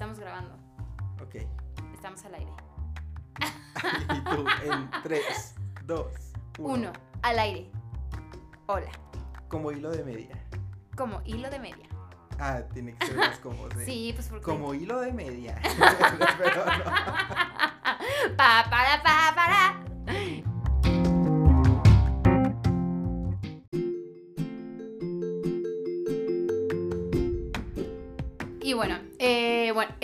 estamos grabando. Ok. Estamos al aire. y tú en 3, 2, 1. Uno, al aire. Hola. Como hilo de media. Como hilo de media. Ah, tiene que ser más como de. Sí, pues porque. Como hilo de media. Pero no. Pa, para, pa, para.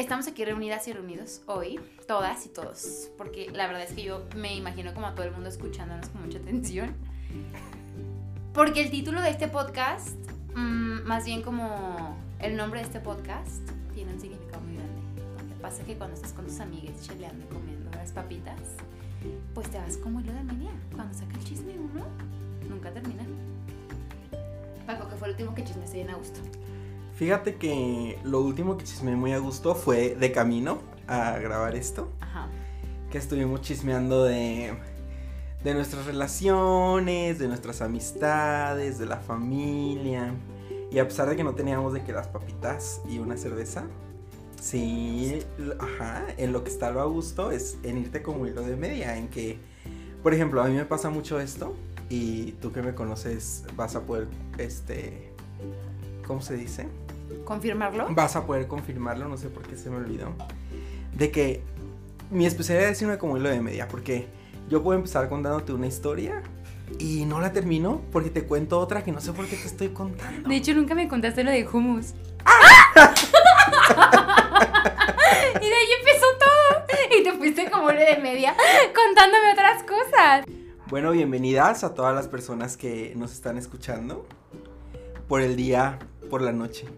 Estamos aquí reunidas y reunidos hoy, todas y todos, porque la verdad es que yo me imagino como a todo el mundo escuchándonos con mucha atención. Porque el título de este podcast, mm, más bien como el nombre de este podcast, tiene un significado muy grande. Lo que pasa es que cuando estás con tus amigues cheleando comiendo las papitas, pues te vas como hilo de media. Cuando saca el chisme uno, nunca termina. Paco, que fue el último que chisme se bien a gusto. Fíjate que lo último que chismeé muy a gusto fue de camino a grabar esto. Ajá. Que estuvimos chismeando de, de nuestras relaciones, de nuestras amistades, de la familia. Y a pesar de que no teníamos de que las papitas y una cerveza, sí, ajá, en lo que está lo a gusto es en irte como hilo de media, en que, por ejemplo, a mí me pasa mucho esto y tú que me conoces vas a poder, este, ¿cómo se dice? ¿Confirmarlo? Vas a poder confirmarlo, no sé por qué se me olvidó. De que mi especialidad es irme como hilo de media, porque yo puedo empezar contándote una historia y no la termino porque te cuento otra que no sé por qué te estoy contando. De hecho, nunca me contaste lo de hummus. y de ahí empezó todo. Y te fuiste como hilo de media contándome otras cosas. Bueno, bienvenidas a todas las personas que nos están escuchando por el día, por la noche,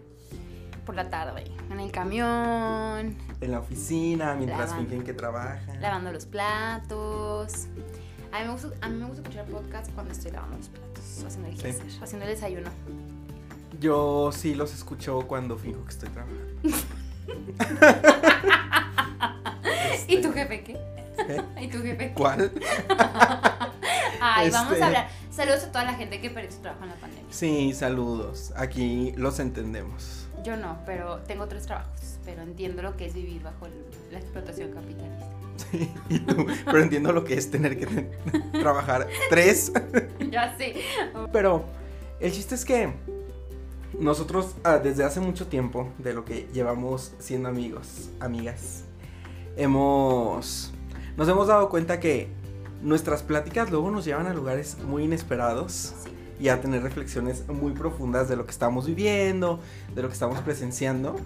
Por la tarde, en el camión, en la oficina, mientras Lavando. fingen que trabajan. lavando los platos. A mí, me gusta, a mí me gusta escuchar podcast cuando estoy lavando los platos, haciendo el Sí. haciendo el desayuno. Yo sí los escucho cuando finjo que estoy trabajando. ¿Y tu jefe qué? ¿Eh? ¿Y tu jefe qué? ¿Cuál? Ay, vamos Este- a hablar. Saludos a toda la gente que perdió su trabajo en la pandemia. Sí, saludos. Aquí los entendemos. Yo no, pero tengo tres trabajos. Pero entiendo lo que es vivir bajo el- la explotación capitalista. Sí, y tú, pero entiendo lo que es tener que trabajar tres. ya sé. Pero el chiste es que nosotros ah, desde hace mucho tiempo, de lo que llevamos siendo amigos, amigas, hemos... Nos hemos dado cuenta que nuestras pláticas luego nos llevan a lugares muy inesperados Sí. Y a tener reflexiones muy profundas de lo que estamos viviendo, de lo que estamos presenciando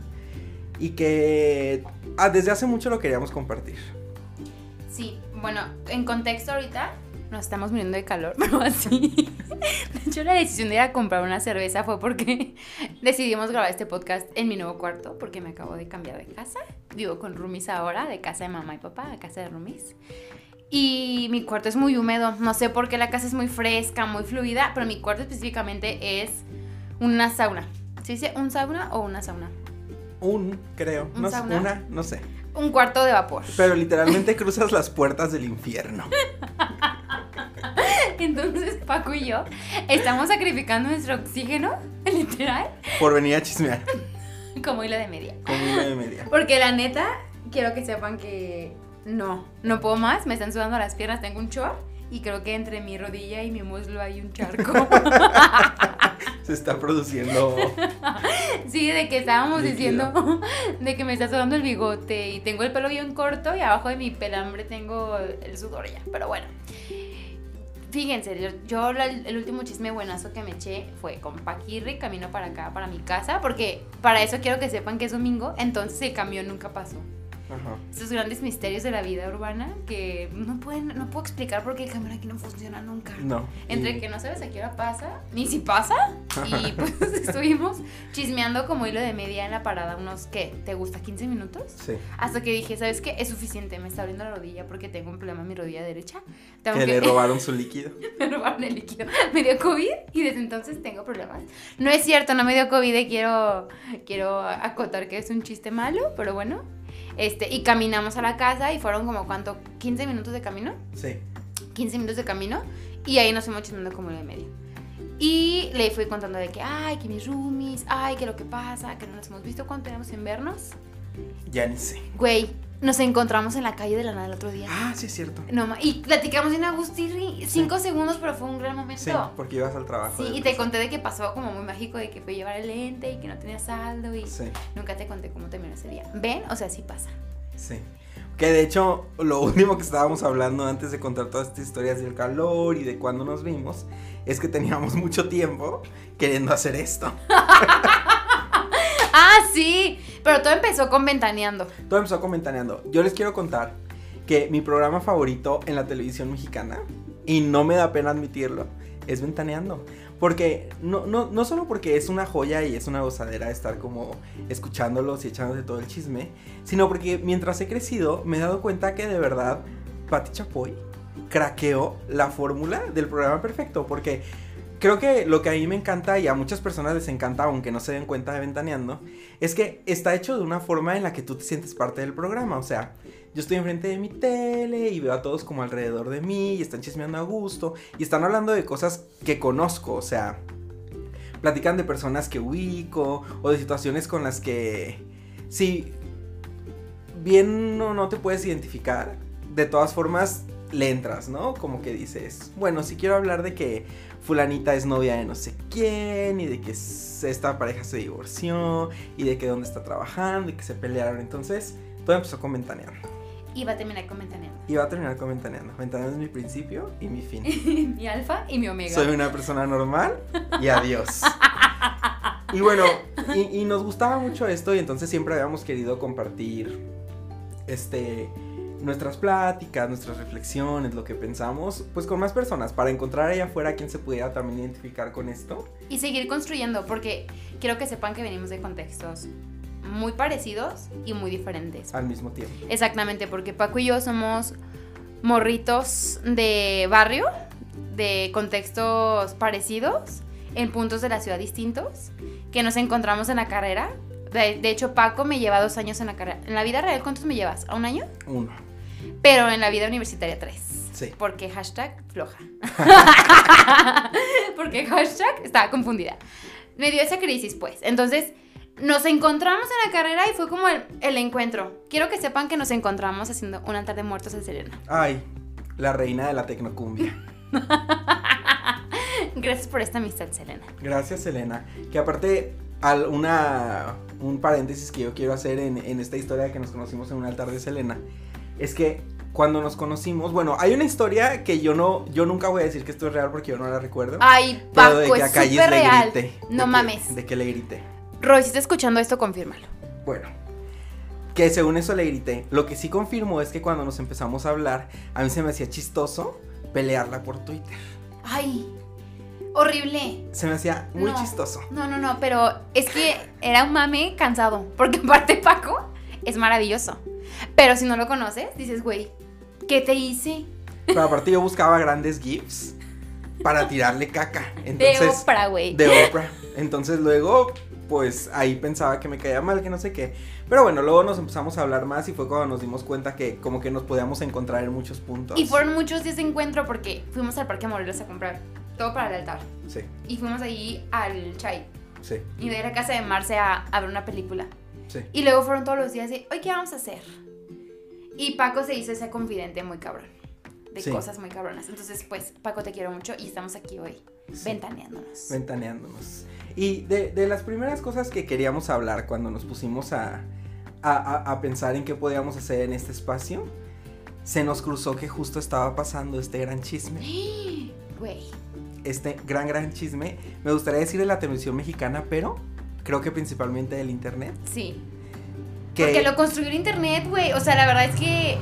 y que ah, desde hace mucho lo queríamos compartir. Sí, bueno, en contexto ahorita nos estamos muriendo de calor, pero así. De hecho, la decisión de ir a comprar una cerveza fue porque decidimos grabar este podcast en mi nuevo cuarto, porque me acabo de cambiar de casa. Vivo con roomies ahora, de casa de mamá y papá a casa de roomies. Y mi cuarto es muy húmedo. No sé por qué la casa es muy fresca, muy fluida, pero mi cuarto específicamente es una sauna. ¿Se dice un sauna o una sauna? Un, creo, ¿Un no sauna? una, no sé. Un cuarto de vapor. Pero literalmente cruzas las puertas del infierno. Entonces Paco y yo estamos sacrificando nuestro oxígeno, literal, Por venir a chismear. como hilo de media. Como una de media. Porque la neta, quiero que sepan que no, no puedo más, me están sudando las piernas, tengo un short y creo que entre mi rodilla y mi muslo hay un charco. Se está produciendo. sí, de que estábamos Líquido. diciendo de que me está sudando el bigote y tengo el pelo bien corto y abajo de mi pelambre tengo el sudor ya, pero bueno. Fíjense, yo, yo la- el último chisme buenazo que me eché fue con Paquirri, camino para acá, para mi casa, porque para eso quiero que sepan que es domingo, entonces el camión nunca pasó. Ajá. Estos grandes misterios de la vida urbana que no, pueden, no puedo explicar por qué el camión aquí no funciona nunca. No. Entre y- que no sabes a qué hora pasa, ni si pasa, y pues estuvimos chismeando como hilo de media en la parada, unos, ¿qué? ¿Te gusta? ¿15 minutos? Sí. Hasta que dije, ¿sabes qué? Es suficiente, me está abriendo la rodilla porque tengo un problema en mi rodilla derecha. Tengo Que le robaron su líquido. me robaron el líquido. Me dio COVID y desde entonces tengo problemas. No es cierto, no me dio COVID y quiero, quiero acotar que es un chiste malo, pero bueno. Este, y caminamos a la casa y fueron como, ¿cuánto? ¿15 minutos de camino? Sí. 15 minutos de camino y ahí nos fuimos chismeando como de medio. Y le fui contando de que, ay, que mis roomies, ay, que lo que pasa, que no nos hemos visto, ¿cuánto tenemos en vernos? Ya ni sé. Güey, nos encontramos en la calle de la nada el otro día. Ah, sí es cierto. No, y platicamos en Agustín cinco segundos, pero fue un gran momento. Sí, porque ibas al trabajo. Sí, y te prisa. conté de que pasó como muy mágico de que fue llevar el lente y que no tenía saldo y Sí, nunca te conté cómo terminó ese día. ¿Ven? O sea, sí pasa. sí. Que de hecho, lo último que estábamos hablando antes de contar todas estas historias del calor y de cuando nos vimos, es que teníamos mucho tiempo queriendo hacer esto. Ah, sí, pero todo empezó con ventaneando. Todo empezó comentaneando. Yo les quiero contar que mi programa favorito en la televisión mexicana, y no me da pena admitirlo, es Ventaneando. Porque no, no, no solo porque es una joya y es una gozadera estar como escuchándolos y echándote todo el chisme, sino porque mientras he crecido me he dado cuenta que de verdad Pati Chapoy craqueó la fórmula del programa perfecto. Porque creo que lo que a mí me encanta y a muchas personas les encanta, aunque no se den cuenta de Ventaneando, es que está hecho de una forma en la que tú te sientes parte del programa. O sea, yo estoy enfrente de mi tele y veo a todos como alrededor de mí y están chismeando a gusto y están hablando de cosas que conozco. O sea, platican de personas que ubico o de situaciones con las que, si bien no, no te puedes identificar, de todas formas le entras, ¿no? Como que dices, bueno, si quiero hablar de que fulanita es novia de no sé quién y de que esta pareja se divorció y de que dónde está trabajando y que se pelearon. Entonces, todo empezó con Ventaneando. Y va a terminar con ventaneando. Y va a terminar con Ventaneando. Ventaneando es mi principio y mi fin. mi alfa y mi omega. Soy una persona normal y adiós. Y bueno, y, y nos gustaba mucho esto y entonces siempre habíamos querido compartir este nuestras pláticas, nuestras reflexiones, lo que pensamos, pues con más personas, para encontrar allá afuera quien se pudiera también identificar con esto. Y seguir construyendo, porque quiero que sepan que venimos de contextos muy parecidos y muy diferentes. al mismo tiempo. Exactamente, porque Paco y yo somos morritos de barrio, de contextos parecidos, en puntos de la ciudad distintos, que nos encontramos en la carrera. De, de hecho, Paco me lleva dos años en la carrera. ¿En la vida real cuántos me llevas? ¿A un año? Uno. Pero en la vida universitaria tres. Sí. Porque hashtag floja. Porque hashtag estaba confundida. Me dio esa crisis, pues. Entonces, nos encontramos en la carrera y fue como el, el encuentro. Quiero que sepan que nos encontramos haciendo un altar de muertos en Serena. Ay, la reina de la tecnocumbia. Gracias por esta amistad, Selena. Gracias, Elena. Que aparte, al, una, un paréntesis que yo quiero hacer en, en esta historia de que nos conocimos en un altar de Selena, es que cuando nos conocimos, bueno, hay una historia que yo no, yo nunca voy a decir que esto es real porque yo no la recuerdo. Ay, pero de Paco, que a es súper real. grité. No de que- mames. de que le grité. Roy, si está escuchando esto, confírmalo. Bueno, que según eso le grité. Lo que sí confirmo es que cuando nos empezamos a hablar, a mí se me hacía chistoso pelearla por Twitter. Ay, horrible. Se me hacía muy No. chistoso. No, no, no, pero es que era un mame cansado. Porque aparte Paco es maravilloso. Pero si no lo conoces, dices, güey, ¿qué te hice? Pero aparte yo buscaba grandes GIFs para tirarle caca. De Oprah, güey. de Oprah. Entonces luego, pues ahí pensaba que me caía mal, que no sé qué. Pero bueno, luego nos empezamos a hablar más y fue cuando nos dimos cuenta que como que nos podíamos encontrar en muchos puntos. Y fueron muchos días de encuentro porque fuimos al Parque Morelos a comprar todo para el altar. Sí, Y fuimos ahí al Chai. sí, Y de ir a casa de Marce a, a ver una película. sí. Y luego fueron todos los días de, hoy, ¿qué vamos a hacer? Y Paco se hizo ese confidente muy cabrón. De Sí. cosas muy cabronas. Entonces, pues, Paco, te quiero mucho y estamos aquí hoy, Sí. ventaneándonos. Ventaneándonos. Y de, de las primeras cosas que queríamos hablar cuando nos pusimos a, a, a- a pensar en qué podíamos hacer en este espacio, se nos cruzó que justo estaba pasando este gran chisme. Güey. Este gran, gran chisme. Me gustaría decir de la televisión mexicana, pero creo que principalmente del internet. Sí. Que Porque lo construyó el internet, güey. O sea, la verdad es que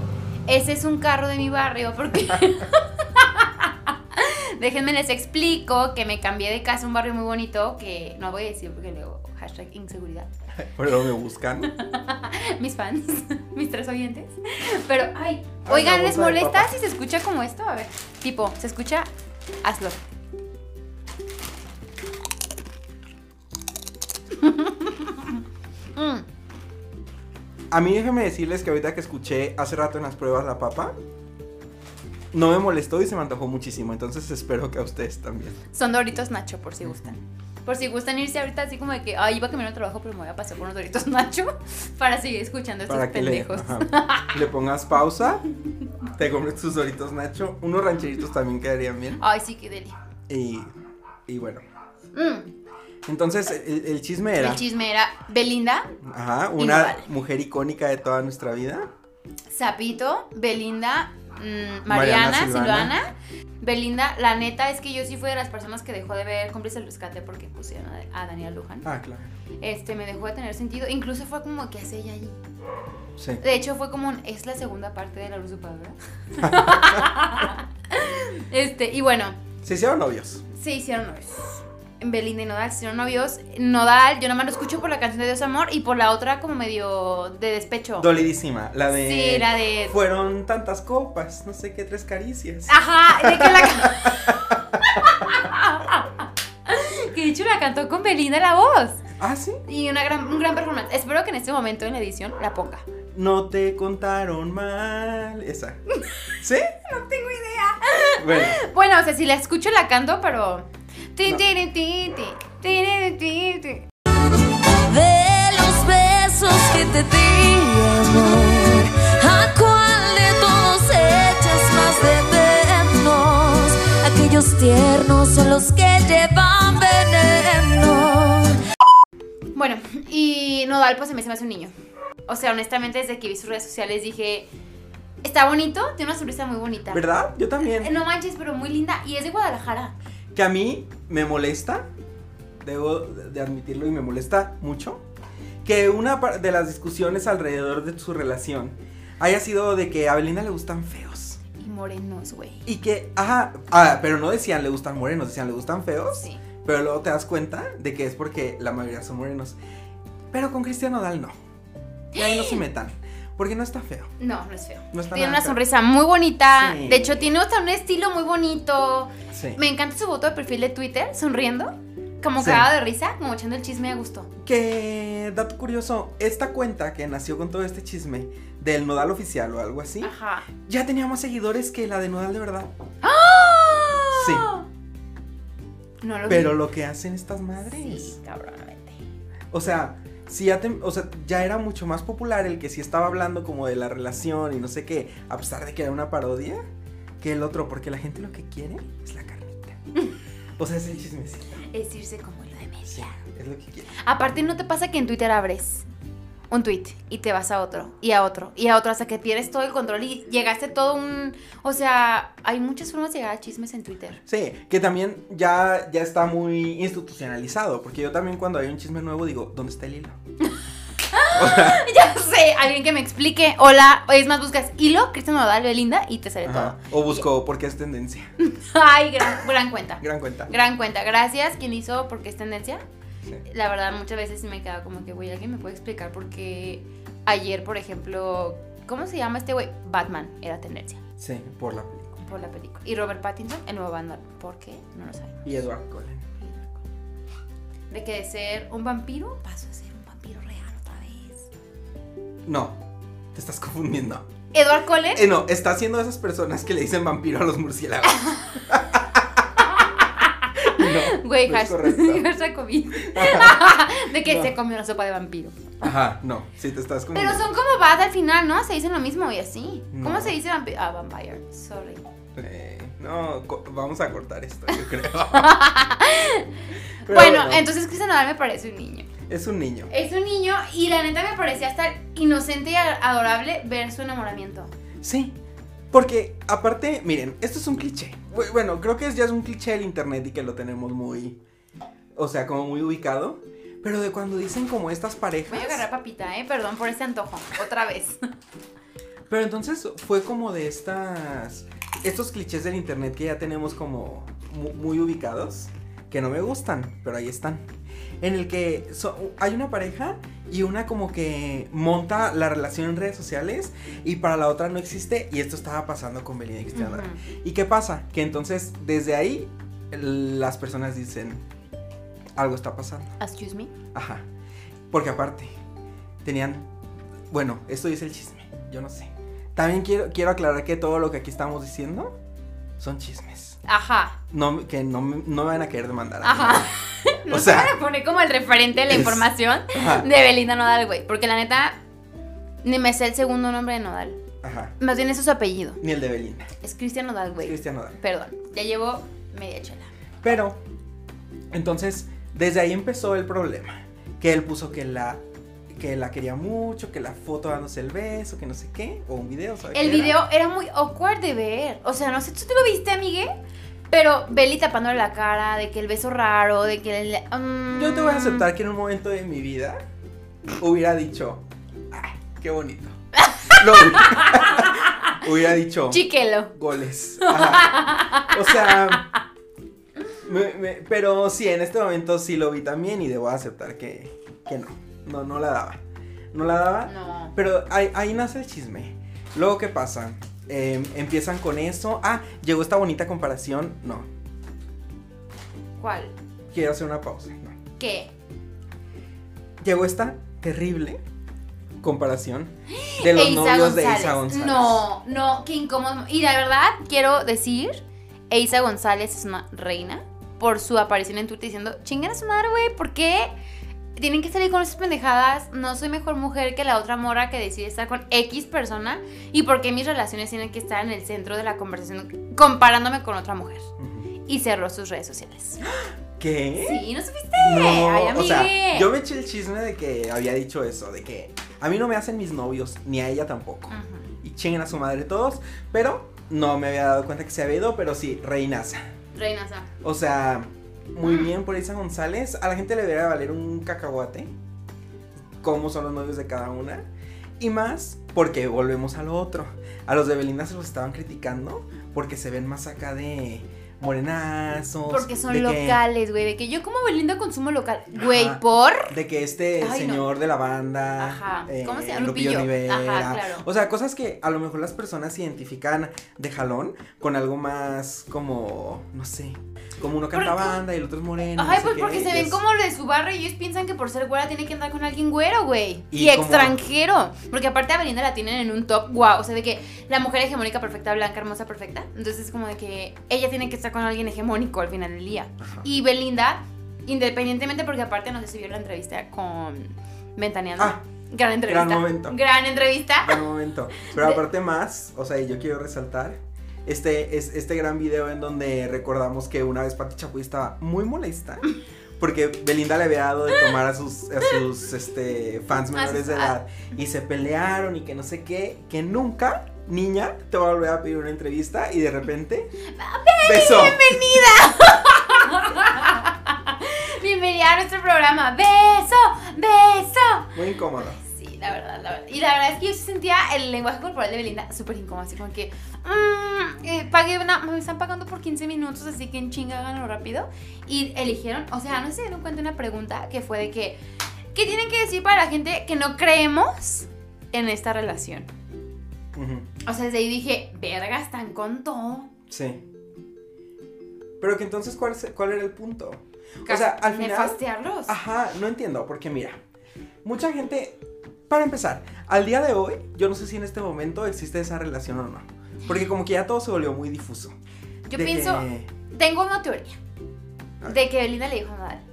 ese es un carro de mi barrio. Porque. Déjenme les explico que me cambié de casa a un barrio muy bonito. Que no voy a decir porque luego hashtag inseguridad. Pero me buscan. Mis fans, mis tres oyentes. Pero, ay, Ay, oigan, ¿les molesta si se escucha como esto? A ver, tipo, ¿se escucha? Hazlo. Mm, A mí déjenme decirles que ahorita que escuché hace rato en las pruebas la papa, no me molestó y se me antojó muchísimo. Entonces espero que a ustedes también. Son Doritos Nacho, por si gustan. Por si gustan irse ahorita así como de que, ay, iba a cambiar al trabajo, pero me voy a pasar por unos doritos Nacho para seguir escuchando estos Para que le, pendejos. le pongas pausa, te compres tus doritos Nacho. Unos rancheritos también quedarían bien. Ay, sí, qué deli. Y, y bueno. Mm, Entonces, el, el chisme era. El chisme era Belinda, Ajá, una mujer icónica de toda nuestra vida. Zapito, Belinda, mm, Mariana Mariana, Silvana. Silvana. Belinda, la neta es que yo sí fui de las personas que dejó de ver cómplice del rescate porque pusieron a, a Daniel Luján. Ah, claro. Este, me dejó de tener sentido. Incluso fue como que hace ella allí. Sí. De hecho, fue como un, es la segunda parte de la luz ¿verdad? este, y bueno, Se hicieron novios. se hicieron novios. Belinda y Nodal hicieron novios. Nodal, yo nomás lo escucho por la canción de Dios Amor y por la otra como medio de despecho. Dolidísima. La de. Sí, la de. Fueron tantas copas, no sé qué, tres caricias. Ajá, de que la. que de hecho la cantó con Belinda la voz. Ah, sí. Y una gran, un gran performance. Espero que en este momento en la edición la ponga. No te contaron mal. Esa. ¿Sí? No tengo idea. Bueno. Bueno, o sea, si la escucho la canto, pero. De los besos que te di, amor. ¿A cuál de todos echas más de menos? Aquellos tiernos son los que llevan veneno. Bueno, y Nodal pues se me hace un niño. O sea, honestamente, desde que vi sus redes sociales dije. Está bonito, tiene una sonrisa muy bonita. ¿Verdad? Yo Eh, también. No manches, pero muy linda. Y es de Guadalajara. Que a mí me molesta. Debo de admitirlo y me molesta mucho. Que una de las discusiones alrededor de su relación haya sido de que a Belinda le gustan feos. Y morenos, güey. Y que, ajá, ah, pero no decían le gustan morenos, decían le gustan feos. Sí. Pero luego te das cuenta de que es porque la mayoría son morenos. Pero con Cristian Nodal no. Y ahí no se metan. Porque no está feo. No, no es feo. No está tiene una feo. sonrisa muy bonita. Sí. De hecho, tiene hasta un estilo muy bonito. Sí. Me encanta su foto de perfil de Twitter, sonriendo. Como Sí. cagado de risa, como echando el chisme a gusto. Que, dato curioso, esta cuenta que nació con todo este chisme del Nodal oficial o algo así, Ajá. ya tenía más seguidores que la de Nodal de verdad. Sí. No lo vi. Pero lo que hacen estas madres. Sí, cabronamente. O sea, si ya, te- o sea, ya era mucho más popular el que sí estaba hablando como de la relación y no sé qué, a pesar de que era una parodia, que el otro, porque la gente lo que quiere es la carnita. O sea, es el chismecito. Es irse como lo de media. Es lo que quiere. Aparte, ¿no te pasa que en Twitter abres un tweet y te vas a otro y a otro y a otro hasta que pierdes todo el control y llegaste todo un... O sea, hay muchas formas de llegar a chismes en Twitter. Sí, que también ya, ya está muy institucionalizado, porque yo también cuando hay un chisme nuevo digo, ¿dónde está el hilo? O sea, Ya sé, alguien que me explique. Hola, es más, buscas hilo, Cristian Nodal, Belinda y te sale ajá. O busco porque es tendencia. todo. Ay, gran, gran cuenta. Gran cuenta. Gran cuenta. Gracias, quien hizo porque es tendencia. Sí. La verdad, muchas veces me he quedado como que, güey, alguien me puede explicar por qué ayer, por ejemplo, ¿cómo se llama este güey? Batman era tendencia Sí, por la película. por la película. Y Robert Pattinson, el nuevo Batman. ¿Por qué? No lo sabemos. Y Edward Cullen. De que de ser un vampiro pasó a ser un vampiro real otra vez. No, te estás confundiendo. Edward Cullen. Eh, no, está haciendo esas personas que le dicen vampiro a los murciélagos. Güey, no hashtag, COVID. de que No. se comió una sopa de vampiro. Ajá, no, sí te estás Pero confundiendo. son como bad al final, ¿no? Se dicen lo mismo y así. ¿Cómo se dice vampiro? Ah, vampire. Sorry. Eh, no, vamos a cortar esto, yo creo. Pero bueno, entonces Cristian Nodal me parece un niño. Es un niño. Es un niño y la neta me parecía hasta inocente y adorable ver su enamoramiento. Sí. Porque, aparte, miren, esto es un cliché. Bu- Bueno, creo que ya es un cliché del internet y que lo tenemos muy. O sea, como muy ubicado. Pero de cuando dicen como estas parejas. Voy a agarrar papita, ¿eh? Perdón por ese antojo. Otra vez. Pero entonces fue como de estas. Estos clichés del internet que ya tenemos como mu- muy, ubicados. Que no me gustan, pero ahí están. En el que so- hay una pareja y una como que monta la relación en redes sociales y para la otra no existe. Y esto estaba pasando con Belinda y Cristian. ¿Y qué pasa? Que entonces desde ahí las personas dicen algo está pasando. Excuse me. Ajá. Porque aparte tenían bueno, esto es el chisme, yo no sé. También quiero quiero aclarar que todo lo que aquí estamos diciendo son chismes. Ajá. No que no, me- no me van a querer demandar. a. Ajá. No O se sea- van a poner como el referente de la Es- información Ajá. de Belinda Nodal, güey. Porque la neta, ni me sé el segundo nombre de Nodal. Ajá. Más bien ese es su apellido. Ni el de Belinda. Es Cristian Nodal, güey. Cristian Nodal. Perdón, ya llevo media chela. Pero, entonces, desde ahí empezó el problema. Que él puso que la que la quería mucho, que la foto dándose el beso, que no sé qué, o un video, ¿sabes? El video era muy awkward de ver. O sea, no sé, ¿tú te lo viste, amigue? Pero Beli tapándole la cara, de que el beso raro, de que el... mm, Yo te voy a aceptar que en un momento de mi vida hubiera dicho, ay, qué bonito. Lo hubiera, hubiera dicho Chiquelo. goles. Ajá. O sea, me- me- pero sí, en este momento sí lo vi también y debo aceptar que, que no, no, no la daba. No la daba. No. Pero ahí, ahí nace el chisme. Luego, ¿qué pasa? Eh, empiezan con eso. Ah, llegó esta bonita comparación. No, ¿Cuál? quiero hacer una pausa. No. ¿Qué? Llegó esta terrible comparación de los Eiza novios de. Isa González. No, no, qué incómodo. Y la verdad, quiero decir, Eiza González es una reina por su aparición en Twitter diciendo, chingan a su madre, güey, ¿por qué tienen que salir con esas pendejadas? No soy mejor mujer que la otra morra que decide estar con X persona. ¿Y por qué mis relaciones tienen que estar en el centro de la conversación comparándome con otra mujer? Y cerró sus redes sociales. ¿Qué? Sí, ¿no supiste? No, Ay, o sea, yo me eché el chisme de que había dicho eso, de que a mí no me hacen mis novios, ni a ella tampoco. Y chinguen a su madre todos, pero no me había dado cuenta que se había ido, pero sí, reinaza. Reinaza. O sea, muy bien por Isa González. A la gente le debería valer un cacahuate. Cómo son los novios de cada una. Y más porque volvemos a lo otro. A los de Belinda se los estaban criticando porque se ven más acá de morenazos. Porque son de locales, güey. De que yo como Belinda consumo local. Güey. ¿por? De que este Ay, no. señor de la banda. Ajá. eh, ¿Cómo se llama? Lupillo Lupillo. Rivera. Ajá, claro. O sea, cosas que a lo mejor las personas identifican de jalón con algo más como, no sé, como uno canta Porque- banda y el otro es moreno. Ay, no sé pues qué, porque se ven como lo de su barrio y ellos piensan que por ser güera tiene que andar con alguien güero, güey. Y Y, como- extranjero. Porque aparte a Belinda la tienen en un top, wow. O sea, de que la mujer hegemónica perfecta, blanca, hermosa, perfecta. Entonces es como de que ella tiene que estar con alguien hegemónico al final del día. Ajá. Y Belinda, independientemente, porque aparte no sé si vio la entrevista con Ventaneando. Ah, gran entrevista. gran momento. Gran entrevista. Gran momento. Pero aparte más, o sea, yo quiero resaltar este, es, este gran video en donde recordamos que una vez Pati Chapoy estaba muy molesta. Porque Belinda le había dado de tomar a sus, a sus este, fans menores de edad. Y se pelearon y que no sé qué. Que nunca, niña, te va a volver a pedir una entrevista. Y de repente. ¡Beso! Bienvenida a nuestro programa. Beso, beso. Muy incómodo. Sí, la verdad, la verdad. Y la verdad es que yo sentía el lenguaje corporal de Belinda súper incómodo, así como que, mm, eh, pagué una, me están pagando por 15 minutos, así que en chinga háganlo rápido. Y eligieron, o sea, no sé se dieron cuenta una pregunta que fue de que, ¿qué tienen que decir para la gente que no creemos en esta relación? O sea, desde ahí dije, verga, están con todo. Sí. Pero que entonces, ¿cuál, ¿cuál era el punto? O sea, al final. Nefastearlos. Ajá, no entiendo, porque mira, mucha gente, para empezar, al día de hoy, yo no sé si en este momento existe esa relación o no. Porque como que ya todo se volvió muy difuso. Yo pienso, que- tengo una teoría. De que Belinda le dijo a Nadal,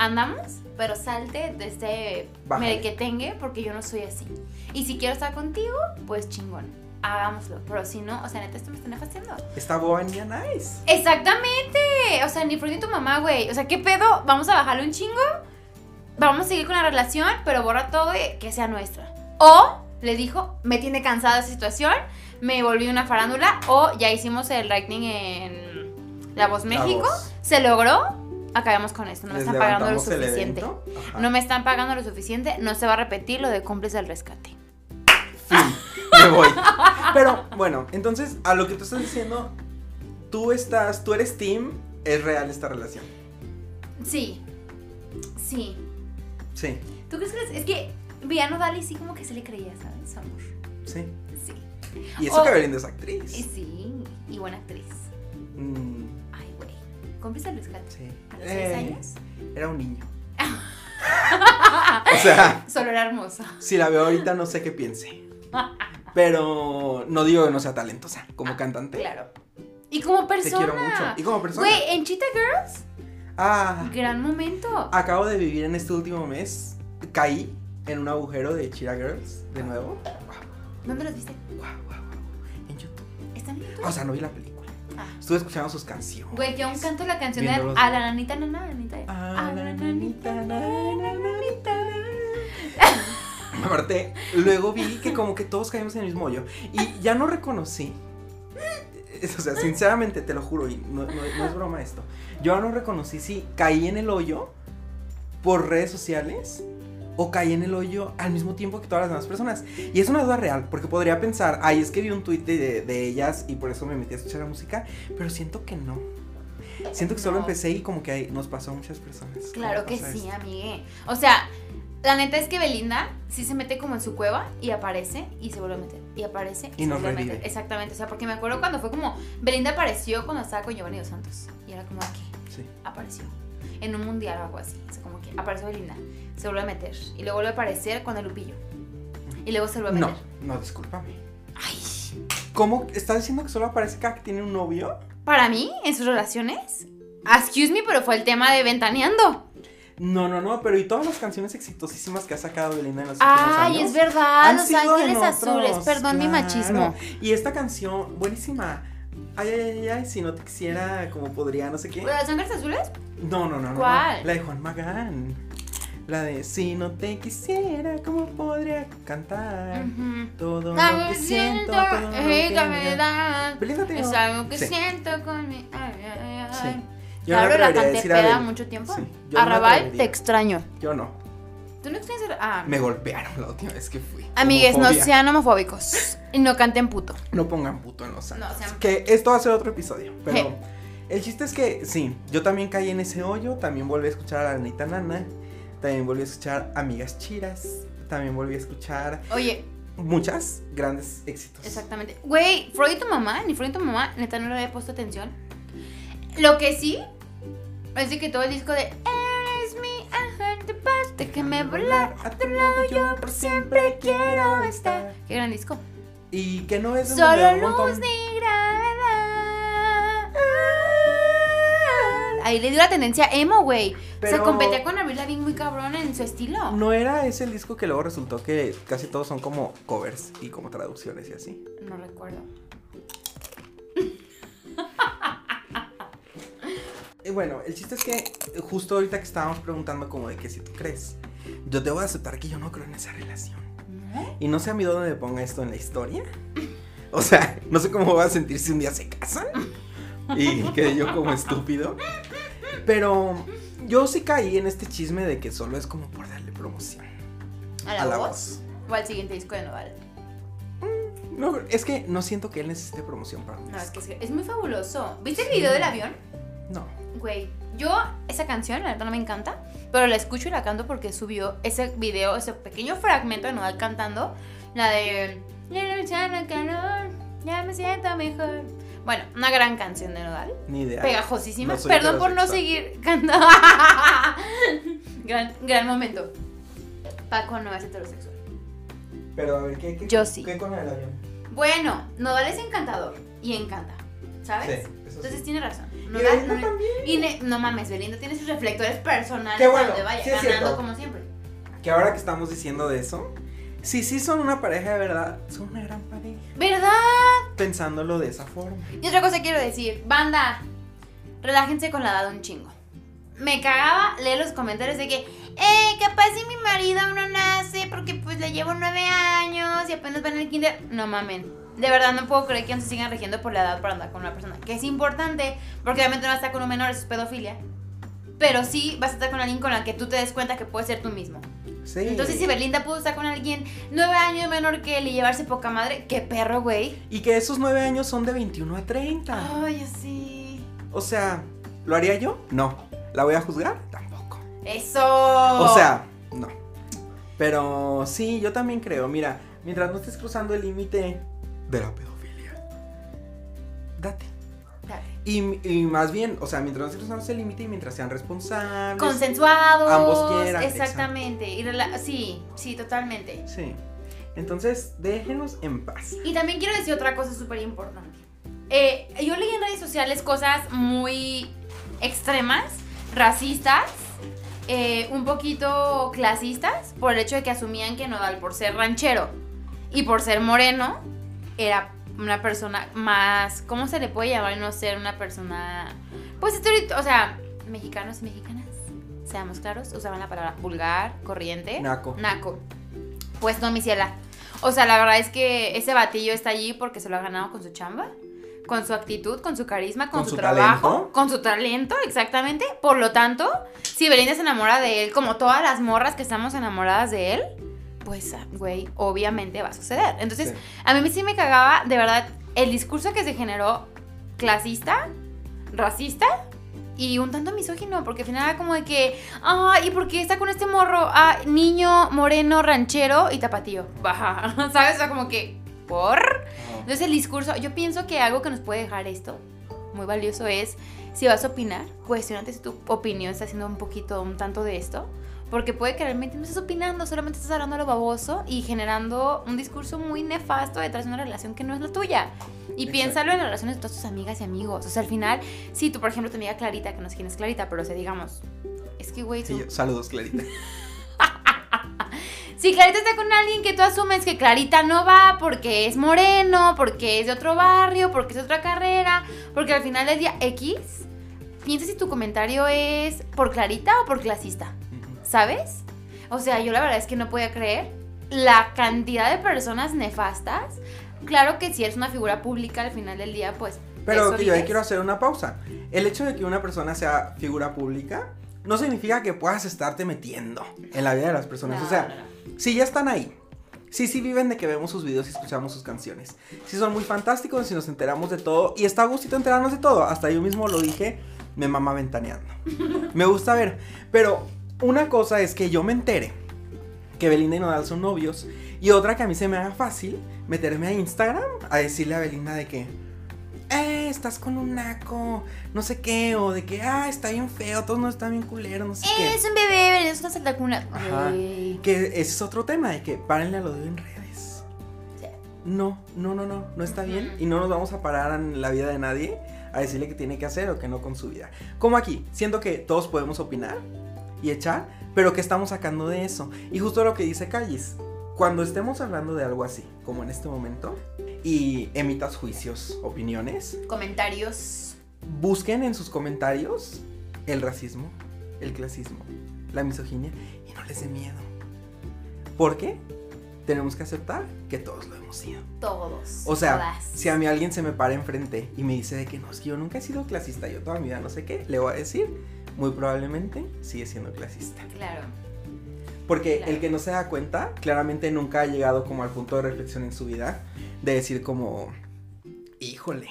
andamos, pero salte de este merequetengue porque yo no soy así. Y si quiero estar contigo, pues chingón, hagámoslo. Pero si no, o sea, neta, esto me está nefastiando. Está boba ni a nice. Exactamente. O sea, ni ni tu mamá, güey. O sea, ¿qué pedo? Vamos a bajarle un chingo. Vamos a seguir con la relación, pero borra todo y que sea nuestra. O le dijo, me tiene cansada esa situación, me volví una farándula. O ya hicimos el lightning en La Voz La México. voz. Se logró. Acabamos con esto. No me Les están pagando lo suficiente. No me están pagando lo suficiente. No se va a repetir lo de cómplice del rescate. Fin, me voy. Pero bueno, entonces a lo que tú estás diciendo, tú estás, tú eres team, es real esta relación. Sí. Sí. Sí, ¿Tú crees que es, que Villano Dali sí como que se le creía, ¿sabes? Amor. sí. Sí. Y eso que Belinda es actriz. Sí, y buena actriz. Mm, ¿Cómplice del rescate? sí. ¿A los Eh, 6 años? Era un niño. o sea, Solo era hermosa. si la veo ahorita no sé qué piense. Pero no digo que no sea talentosa como cantante. Claro. Y como Te persona. quiero mucho. Y como persona. Güey, en Cheetah Girls. Ah, Gran momento. acabo de vivir en este último mes. Caí en un agujero de Chira Girls de nuevo. ¿Dónde los viste? Wow, wow, wow. En YouTube. ¿Están en YouTube? O sea, no vi la película. Estuve escuchando sus canciones. Güey, que aún canto la canción de A la nanita, nana, nanita. A la nanita, na, na, nanita, na. Aparte, luego vi que como que todos caímos en el mismo hoyo. Y ya no reconocí. O sea, sinceramente, te lo juro, y no, no- no es broma esto. Yo ya no reconocí si caí en el hoyo por redes sociales o caí en el hoyo al mismo tiempo que todas las demás personas. Y es una duda real, porque podría pensar, ay, es que vi un tuit de, de ellas y por eso me metí a escuchar la música, pero siento que no. Siento que solo empecé y como que nos pasó a muchas personas. Claro ¿Cómo que sí, esto? amigue. O sea, la neta es que Belinda sí se mete como en su cueva y aparece y se vuelve a meter. Y aparece y, Y se vuelve a meter. Exactamente. O sea, porque me acuerdo cuando fue como. Belinda apareció cuando estaba con Giovanni Dos Santos. Y era como aquí. Sí. Apareció. En un mundial o algo así. O sea, como que apareció Belinda. Se vuelve a meter. Y luego vuelve a aparecer con el Lupillo. Y luego se vuelve a No, meter. no, discúlpame. Ay. ¿Cómo? ¿Estás diciendo que solo aparece cada que tiene un novio? Para mí, en sus relaciones. Excuse me, pero fue el tema de Ventaneando. No, no, no, pero y todas las canciones exitosísimas que ha sacado Belinda en los últimos Ay, es verdad. Los Ángeles Azules. Perdón mi machismo. Y esta canción, buenísima. Ay, ay, ay, ay, si no te quisiera, como podría, no sé qué. ¿Los Ángeles Azules? No, no, no, no. ¿Cuál? La de Juan Magán. La de si no te quisiera, ¿cómo podría cantar? Todo lo que siento, todo lo que me da. Es algo que Sí. siento con mi. Ay, ay, ay. Sí. Yo Claro, no la a canté a peda Bel- mucho tiempo. Sí, no Arrabal, te extraño. Yo no. ¿Tú no extrañas Ah. Me golpearon la última vez que fui. Amigues, no sean homofóbicos. Y no canten puto. No pongan puto en los No, santos. sean- Que esto va a ser otro episodio. Pero Hey. el chiste es que sí, yo también caí en ese hoyo. También volví a escuchar a la Anita Nana. También volví a escuchar Amigas Chiras. También volví a escuchar Oye, muchas grandes éxitos. exactamente. Güey, Freud y tu mamá, ni Freud y tu mamá, neta no le había puesto atención. Lo que sí, es de que todo el disco de Eres mi ángel de paz, déjame volar. A tu lado yo por siempre quiero estar. Qué gran disco. Y que no es de Solo luz ni gravedad. Ahí le dio la tendencia emo, güey. Se competía con Avril Lavigne muy cabrón en su estilo. No era ese el disco que luego resultó que casi todos son como covers y como traducciones y así. No recuerdo. Y bueno, el chiste es que justo ahorita que estábamos preguntando como de que si tú crees, yo te voy a aceptar que yo no creo en esa relación. Y no sé a mí dónde me ponga esto en la historia. O sea, no sé cómo voy a sentir si un día se casan. Y quedé yo como estúpido. Pero yo sí caí en este chisme de que solo es como por darle promoción. ¿A la, A la voz? voz. ¿O al siguiente disco de Nodal? No, es que no siento que él necesite promoción para mí. No, es que es, muy fabuloso. ¿Viste el video del avión? No. Güey, yo esa canción, la verdad no me encanta, pero la escucho y la canto porque subió ese video, ese pequeño fragmento de Nodal cantando, la de "Ya no echan el calor, ya me siento mejor. Bueno, una gran canción de Nodal, Ni idea. pegajosísima. No Perdón por no seguir cantando. gran, gran momento. Paco no es heterosexual. Pero a ver, ¿qué, qué, Yo sí. ¿qué con el avión? Bueno, Nodal es encantador y encanta, ¿sabes? Sí, eso Entonces sí. tiene razón. Nodal no- también. y ne- no mames, Belinda tiene sus reflectores personales Qué bueno, donde vaya, sí ganando cierto. como siempre. Que ahora que estamos diciendo de eso, sí, sí son una pareja de verdad, son una gran pareja. ¿Verdad? Pensándolo de esa forma. Y otra cosa quiero decir, banda, relájense con la edad un chingo. Me cagaba leer los comentarios de que, eh, capaz si mi marido aún no nace porque pues le llevo nueve años y apenas va en el kinder. No mamen. De verdad no puedo creer que aún se sigan rigiendo por la edad para andar con una persona. Que es importante, porque obviamente no estar con un menor, eso es pedofilia. Pero sí vas a estar con alguien con la que tú te des cuenta que puedes ser tú mismo. Sí. Entonces, si Belinda pudo estar con alguien nueve años menor que él y llevarse poca madre, qué perro, güey. Y que esos nueve años son de 21 a 30. Ay, así. O sea, ¿lo haría yo? No. ¿La voy a juzgar? Tampoco. Eso. O sea, no. Pero sí, yo también creo. Mira, mientras no estés cruzando el límite de la pedofilia, date. Y, y más bien, o sea, mientras no estés cruzando ese límite y mientras sean responsables. Consensuados. Ambos quieran, Exactamente. Y sí, sí, totalmente. Sí. Entonces, déjenos en paz. Y también quiero decir otra cosa súper importante. Eh, yo leí en redes sociales cosas muy extremas racistas, eh, un poquito clasistas, por el hecho de que asumían que Nodal, por ser ranchero y por ser moreno, era una persona más, ¿cómo se le puede llamar no ser una persona, pues, estoy- o sea, mexicanos y mexicanas, seamos claros, usaban la palabra vulgar, corriente. Naco. Naco. Pues no, mi ciela. O sea, la verdad es que ese batillo está allí porque se lo ha ganado con su chamba, con su actitud, con su carisma, con, Con su, su trabajo, talento. con su talento, exactamente. Por lo tanto, si Belinda se enamora de él, como todas las morras que estamos enamoradas de él, pues, güey, obviamente va a suceder. Entonces, Sí. a mí sí me cagaba, de verdad, el discurso que se generó clasista, racista y un tanto misógino, porque al final era como de que, ah, ¿y por qué está con este morro? Ah, niño, moreno, ranchero y tapatío. Baja, ¿sabes? O sea, como que, ¿por? Entonces el discurso, yo pienso que algo que nos puede dejar esto muy valioso es, si vas a opinar, cuestionate si tu opinión está haciendo un poquito, un tanto de esto. Porque puede que realmente no estés opinando, solamente estás hablando a lo baboso y generando un discurso muy nefasto detrás de una relación que no es la tuya. Y Exacto. piénsalo en las relaciones de todas tus amigas y amigos. O sea, al final, si tú, por ejemplo, tu amiga Clarita, que no sé quién es Clarita, pero o sea, digamos, es que, güey, Sí, tú- yo- saludos, Clarita. si Clarita está con alguien que tú asumes que Clarita no va porque es moreno, porque es de otro barrio, porque es de otra carrera, porque al final del día X, piensa si tu comentario es por Clarita o por clasista, ¿sabes? O sea, yo la verdad es que no podía creer la cantidad de personas nefastas. Claro que si eres una figura pública al final del día, pues... Pero que yo ahí quiero hacer una pausa. El hecho de que una persona sea figura pública no significa que puedas estarte metiendo en la vida de las personas. No, o sea, no, no. si ya están ahí, si sí viven de que vemos sus videos y escuchamos sus canciones, si son muy fantásticos, si nos enteramos de todo, y está a gustito enterarnos de todo, hasta yo mismo lo dije, me mama ventaneando. me gusta ver, pero una cosa es que yo me entere que Belinda y Nodal son novios, y otra que a mí se me haga fácil meterme a Instagram a decirle a Belinda de que, eh, estás con un naco, no sé qué, o de que, ah, está bien feo, todos no están bien culeros, no sé qué. Es un bebé, es una saltacuna. Ajá. Güey. Que ese es otro tema, de que párenle a lo de en redes. Sí. No, no, no, no, no está bien. Y no nos vamos a parar en la vida de nadie a decirle qué tiene que hacer o que no con su vida. Como aquí, siento que todos podemos opinar y echar, pero que estamos sacando de eso. Y justo lo que dice Callis, cuando estemos hablando de algo así, como en este momento, y emitas juicios, opiniones, Comentarios. busquen en sus comentarios el racismo, el clasismo, la misoginia y no les dé miedo. ¿Por qué? Tenemos que aceptar que todos lo hemos sido. Todos. O sea, todas. si a mí alguien se me para enfrente y me dice de que no, es que yo nunca he sido clasista, yo toda mi vida no sé qué, le voy a decir, muy probablemente sigue siendo clasista. Claro. Porque Claro. el que no se da cuenta, claramente nunca ha llegado como al punto de reflexión en su vida, de decir como, híjole,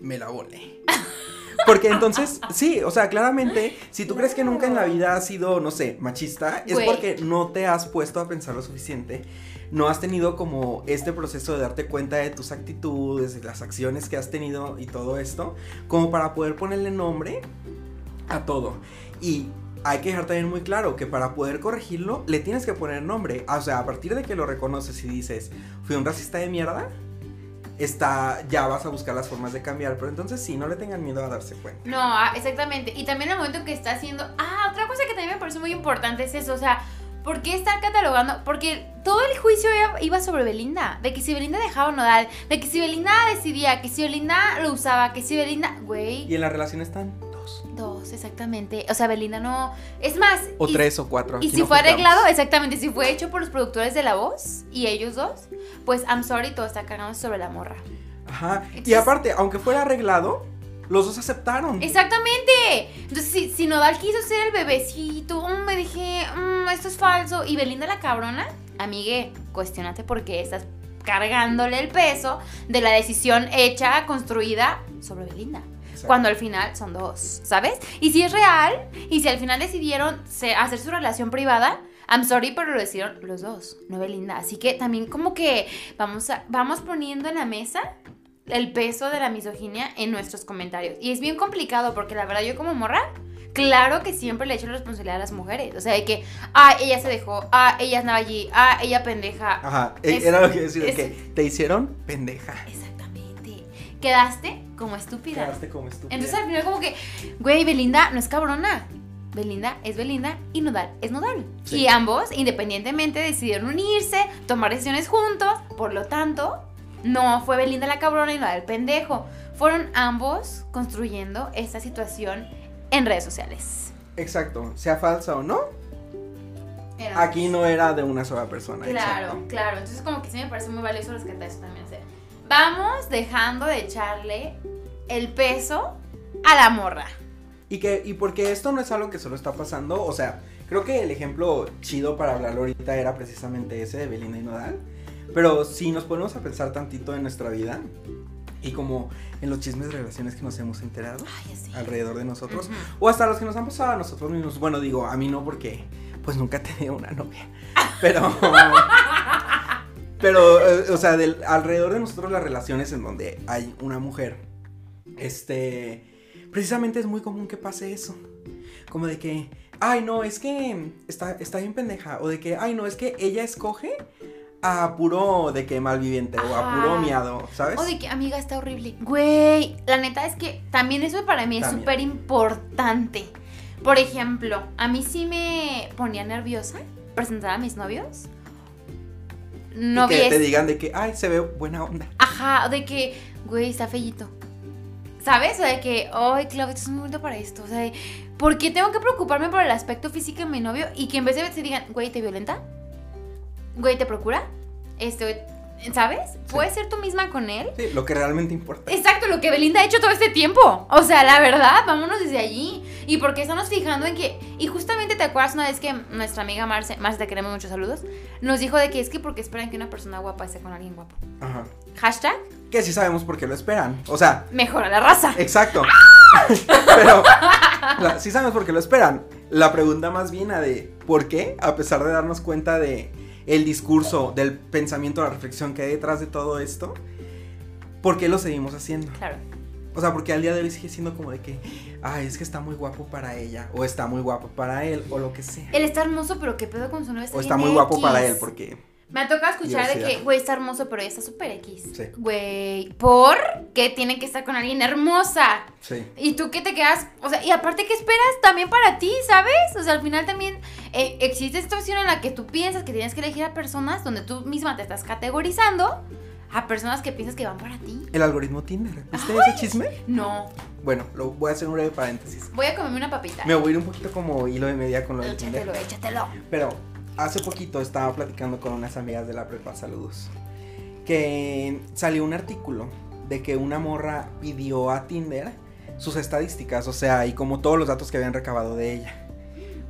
me la volé. Porque entonces, sí, o sea, claramente, si tú crees que nunca en la vida has sido, no sé, machista, es Güey. porque no te has puesto a pensar lo suficiente, no has tenido como este proceso de darte cuenta de tus actitudes, de las acciones que has tenido y todo esto, como para poder ponerle nombre a todo. Y hay que dejar también muy claro que para poder corregirlo, le tienes que poner nombre. O sea, a partir de que lo reconoces y dices, fui un racista de mierda, está, ya vas a buscar las formas de cambiar. Pero entonces sí, no le tengan miedo a darse cuenta. No, ah, exactamente. Y también el momento que está haciendo. Ah, otra cosa que también me parece muy importante es eso. O sea, ¿por qué estar catalogando? Porque todo el juicio iba, sobre Belinda. De que si Belinda dejaba o Nodal. De que si Belinda decidía. Que si Belinda lo usaba. Que si Belinda. Güey. Y en la relación están dos. Dos, exactamente. O sea, Belinda no. Es más. O y- tres o cuatro. Y si no fue arreglado, exactamente, si fue hecho por los productores de La Voz y ellos dos, pues I'm sorry, todo está cagando sobre la morra. Ajá. y aparte, aunque fuera arreglado, los dos aceptaron. Exactamente. Entonces, si, si Nodal quiso ser el bebecito, mm, me dije, mm, esto es falso, y Belinda la cabrona, amigue, cuestionate por qué estás cargándole el peso de la decisión hecha, construida sobre Belinda. Exacto. Cuando al final son dos, ¿sabes? Y si es real, y si al final decidieron hacer su relación privada, I'm sorry, pero lo decidieron los dos, no Belinda. Así que también como que vamos, a, vamos poniendo en la mesa el peso de la misoginia en nuestros comentarios. Y es bien complicado porque la verdad yo como morra, claro que siempre le echo la responsabilidad a las mujeres. O sea, de que, ah, ella se dejó, ah, ella andaba allí, ah, ella pendeja. Ajá. e- Es- Era lo que decir, es- que te hicieron pendeja. Exactamente. Quedaste como estúpida. Quedaste como estúpida. Entonces al final como que, güey, Belinda no es cabrona. Belinda es Belinda y Nodal es Nodal. Sí. Y ambos, independientemente, decidieron unirse, tomar decisiones juntos. Por lo tanto, no fue Belinda la cabrona y Nodal el pendejo. Fueron ambos construyendo esta situación en redes sociales. Exacto, sea falsa o no, Eran- aquí no era de una sola persona. Claro, exacto. claro. Entonces como que sí me parece muy valioso rescatar eso también. o sea, vamos dejando de echarle el peso a la morra. Y que, y porque esto no es algo que solo está pasando, o sea, creo que el ejemplo chido para hablarlo ahorita era precisamente ese de Belinda y Nodal. Pero si nos ponemos a pensar tantito en nuestra vida y como en los chismes de relaciones que nos hemos enterado Ay, alrededor de nosotros, o hasta los que nos han pasado a nosotros mismos. Bueno, digo, a mí no porque pues nunca he tenido una novia. Pero pero eh, o sea, del- alrededor de nosotros las relaciones en donde hay una mujer este precisamente es muy común que pase eso. Como de que, ay, no, es que está, está bien pendeja. O de que, ay, no, es que ella escoge a puro de que malviviente o a Ajá. puro miado, ¿sabes? O de que, amiga, está horrible. Güey, la neta es que también eso para mí es súper importante. Por ejemplo, a mí sí me ponía nerviosa presentar a mis novios. Y Novies. que te digan de que, ay, se ve buena onda. Ajá, o de que, güey, está fellito. ¿Sabes? O de que, ay, Claudia, es muy bonito para esto. O sea, de, ¿por qué tengo que preocuparme por el aspecto físico de mi novio? Y que en vez de se digan, güey, ¿te violenta? Güey, ¿te procura? Este, ¿sabes? Puedes ser tú misma con él. Sí, lo que realmente importa. Exacto, lo que Belinda ha hecho todo este tiempo. O sea, la verdad, vámonos desde allí. Y porque estamos fijando en que. Y justamente te acuerdas una vez que nuestra amiga Marce, Marce, te queremos muchos saludos, nos dijo de que es que porque esperan que una persona guapa esté con alguien guapo. Ajá. Hashtag, Que sí sabemos por qué lo esperan. O sea, mejora la raza. exacto. Pero la- sí sabemos por qué lo esperan. La pregunta más bien a de ¿por qué? A pesar de darnos cuenta de el discurso, del pensamiento, la reflexión que hay detrás de todo esto, ¿por qué lo seguimos haciendo? Claro. O sea, porque al día de hoy sigue siendo como de que, ay, es que está muy guapo para ella, o está muy guapo para él, o lo que sea. Él está hermoso, pero qué pedo con su novia. O está muy guapo X. para él, porque Me ha tocado escuchar de que, güey, está hermoso, pero ella está súper X. Sí. Güey, ¿por qué tiene que estar con alguien hermosa? sí. Y tú que te quedas, o sea, y aparte, ¿qué esperas también para ti, sabes? O sea, al final también eh, existe esta opción en la que tú piensas que tienes que elegir a personas donde tú misma te estás categorizando a personas que piensas que van para ti. El algoritmo Tinder. ¿Viste ese chisme? No. Bueno, lo voy a hacer un breve paréntesis. Voy a comerme una papita. Me voy a ir un poquito como hilo de media con lo del Échatelo, Tinder. échatelo. Pero hace poquito estaba platicando con unas amigas de la prepa, saludos. Que salió un artículo de que una morra pidió a Tinder sus estadísticas, o sea, y como todos los datos que habían recabado de ella.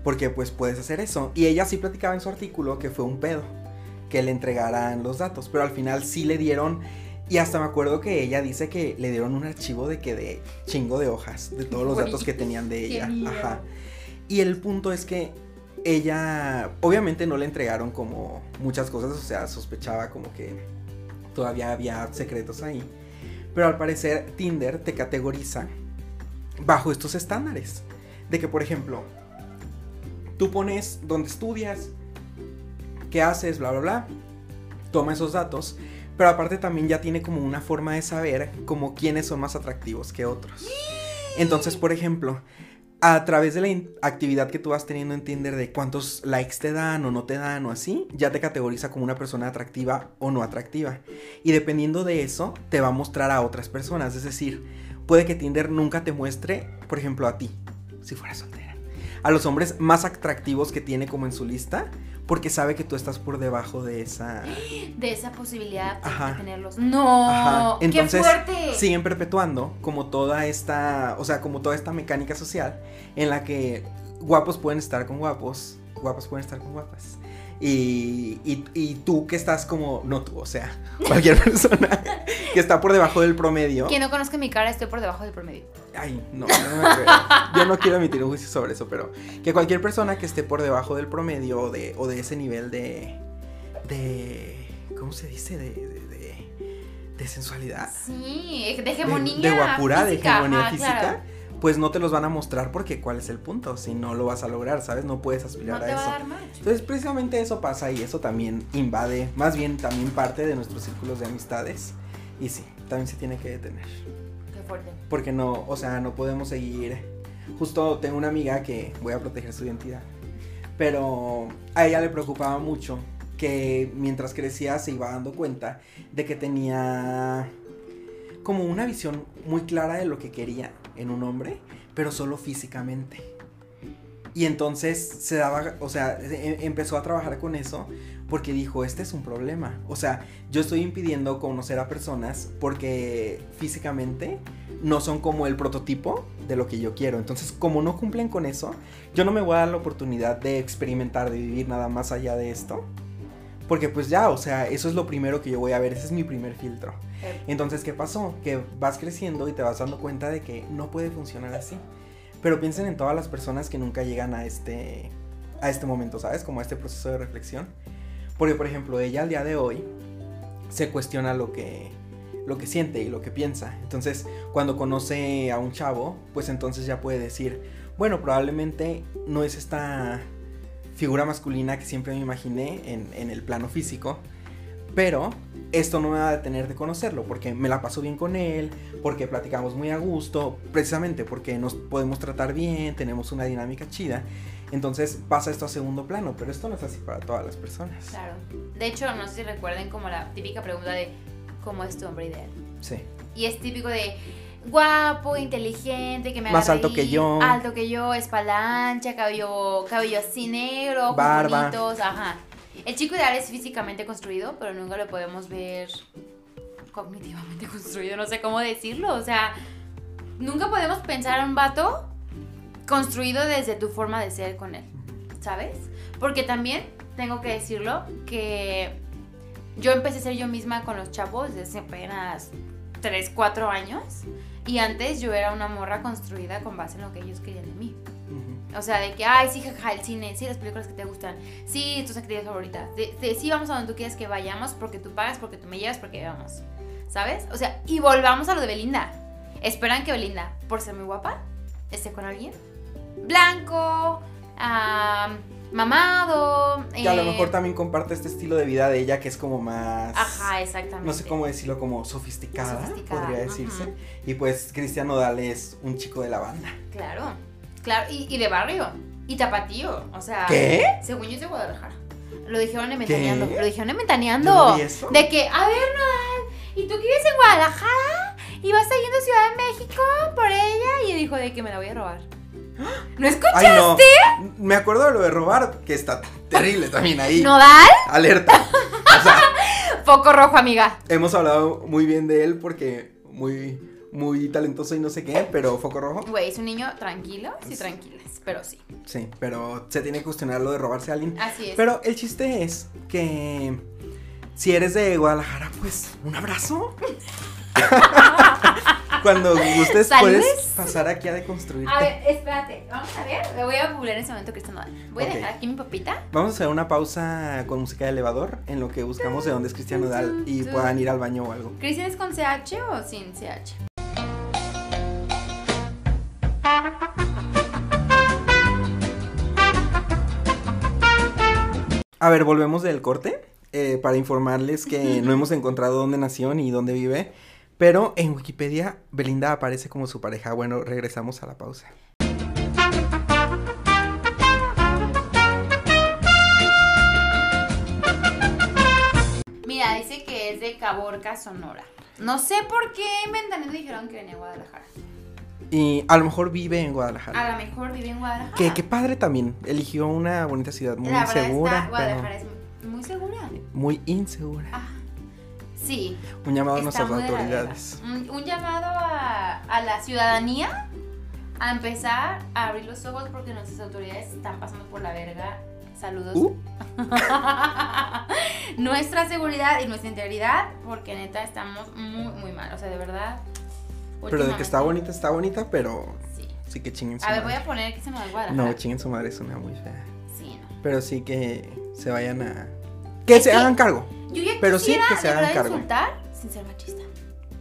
Porque pues puedes hacer eso. Y ella sí platicaba en su artículo que fue un pedo que le entregaran los datos, pero al final sí le dieron y hasta me acuerdo que ella dice que le dieron un archivo de que de chingo de hojas de todos los datos que tenían de ella. Ajá. Y el punto es que ella obviamente no le entregaron como muchas cosas, o sea, sospechaba como que todavía había secretos ahí. Pero al parecer Tinder te categoriza bajo estos estándares. De que, por ejemplo, tú pones dónde estudias, qué haces, bla, bla, bla. Toma esos datos. Pero aparte también ya tiene como una forma de saber como quiénes son más atractivos que otros. Entonces, por ejemplo, a través de la actividad que tú vas teniendo en Tinder de cuántos likes te dan o no te dan o así, ya te categoriza como una persona atractiva o no atractiva. Y dependiendo de eso, te va a mostrar a otras personas. Es decir, puede que Tinder nunca te muestre, por ejemplo, a ti, si fueras soltera. A los hombres más atractivos que tiene como en su lista, porque sabe que tú estás por debajo de esa... De esa posibilidad de- Ajá. de tenerlos. No. Ajá. Entonces, ¡Qué fuerte! siguen perpetuando como toda esta, o sea, como toda esta mecánica social en la que guapos pueden estar con guapos, guapas pueden estar con guapas. Y, y, y tú que estás como, no tú, o sea, cualquier persona que está por debajo del promedio. Quien no conozca mi cara, estoy por debajo del promedio. Ay, no, no me creo. Yo no quiero emitir un juicio sobre eso, pero que cualquier persona que esté por debajo del promedio o de, o de ese nivel de, de, ¿cómo se dice? De, de, de, de sensualidad. Sí, de hegemonía. de, guapura, de física, hegemonía ajá, física, claro. Pues no te los van a mostrar porque cuál es el punto, si no lo vas a lograr, ¿sabes? No puedes aspirar No a te va eso. a dar. Entonces, precisamente eso pasa y eso también invade, más bien también parte de nuestros círculos de amistades. Y sí, también se tiene que detener. Qué fuerte. porque no, o sea, no podemos seguir. Justo tengo una amiga que voy a proteger su identidad, pero a ella le preocupaba mucho que mientras crecía se iba dando cuenta de que tenía como una visión muy clara de lo que quería en un hombre, pero solo físicamente. Y entonces se daba, o sea, e- empezó a trabajar con eso porque dijo, este es un problema. O sea, yo estoy impidiendo conocer a personas porque físicamente no son como el prototipo de lo que yo quiero. Entonces, como no cumplen con eso, yo no me voy a dar la oportunidad de experimentar, de vivir nada más allá de esto. Porque pues ya, o sea, eso es lo primero que yo voy a ver, ese es mi primer filtro. Entonces, ¿qué pasó? Que vas creciendo y te vas dando cuenta de que no puede funcionar así. Pero piensen en todas las personas que nunca llegan a este, a este momento, ¿sabes? Como a este proceso de reflexión. Porque, por ejemplo, ella al día de hoy se cuestiona lo que, lo que siente y lo que piensa. Entonces, cuando conoce a un chavo, pues entonces ya puede decir, bueno, probablemente no es esta figura masculina que siempre me imaginé en, en el plano físico, pero esto no me va a detener de conocerlo, porque me la paso bien con él, porque platicamos muy a gusto, precisamente porque nos podemos tratar bien, tenemos una dinámica chida. Entonces pasa esto a segundo plano, pero esto no es así para todas las personas. Claro. De hecho, no sé si recuerden como la típica pregunta de ¿cómo es tu hombre ideal? Sí. Y es típico de guapo, inteligente, que me Más alto que reír, yo. Alto que yo, espalda ancha, cabello, cabello así negro, ojos Barba. bonitos, ajá. El chico ideal es físicamente construido, pero nunca lo podemos ver cognitivamente construido, no sé cómo decirlo. O sea, nunca podemos pensar en un vato construido desde tu forma de ser con él, ¿sabes? Porque también tengo que decirlo que yo empecé a ser yo misma con los chavos desde apenas 3, 4 años. Y antes yo era una morra construida con base en lo que ellos querían de mí. O sea, de que, ay, sí, jaja, el cine, sí, las películas que te gustan, sí, tus actividades favoritas, de, de, sí, vamos a donde tú quieres que vayamos porque tú pagas, porque tú me llevas, porque vamos. ¿Sabes? O sea, y volvamos a lo de Belinda. Esperan que Belinda, por ser muy guapa, esté con alguien blanco, ah, mamado. Que a lo eh, mejor también comparte este estilo de vida de ella que es como más... Ajá, exactamente. No sé cómo decirlo, como sofisticada, Sofisticada, podría decirse. Y pues Cristian Nodal es un chico de la banda. Claro, claro, y, y de barrio, y tapatío, o sea. ¿Qué? Según yo es de Guadalajara. Lo dijeron en Ventaneando, ¿Qué? lo dijeron en eso. De que, a ver, Nodal, ¿y tú que vives en Guadalajara? ¿Y vas yendo a Ciudad de México por ella? Y dijo de que me la voy a robar. ¿No escuchaste? Ay, no. Me acuerdo de lo de robar, que está terrible también ahí. ¿Nodal? Alerta. O sea, Foco rojo, amiga. hemos hablado muy bien de él porque muy, muy talentoso y no sé qué, pero foco rojo. Güey, es un niño tranquilo, sí, tranquilas, pero sí. Sí, pero se tiene que cuestionar lo de robarse a alguien. Así es. Pero el chiste es que si eres de Guadalajara, pues un abrazo. Cuando gustes puedes pasar aquí a deconstruirte. A ver, espérate, vamos a ver. Me voy a googlear en ese momento Cristian Nodal. Voy a dejar aquí mi papita. Vamos a hacer una pausa con música de elevador en lo que buscamos de dónde es Cristian Nodal y puedan ir al baño o algo. ¿Cristian es con CH o sin CH? A ver, volvemos del corte eh, para informarles que no hemos encontrado dónde nació ni dónde vive, pero en Wikipedia Belinda aparece como su pareja. Bueno, regresamos a la pausa. Mira, dice que es de Caborca, Sonora. No sé por qué en Ventaneando dijeron que venía a Guadalajara. Y a lo mejor vive en Guadalajara. A lo mejor vive en Guadalajara. Que qué padre también. Eligió una bonita ciudad muy La segura, está, Guadalajara pero es muy segura. muy insegura. Ah, sí. Un llamado a nuestras autoridades. Un, un llamado a, a la ciudadanía a empezar a abrir los ojos porque nuestras autoridades están pasando por la verga. Saludos. Uh. nuestra seguridad y nuestra integridad, porque neta estamos muy, muy mal. O sea, de verdad. Pero de que está bonita, está bonita, pero Sí. sí que chinguen su A ver, voy madre. a poner que se me va a. No, chinguen su madre, suena muy fea. Sí, no. Pero sí que se vayan a. Que Es se que- hagan cargo, Yo ya Pero sí que se hagan cargo. insultar sin ser machista.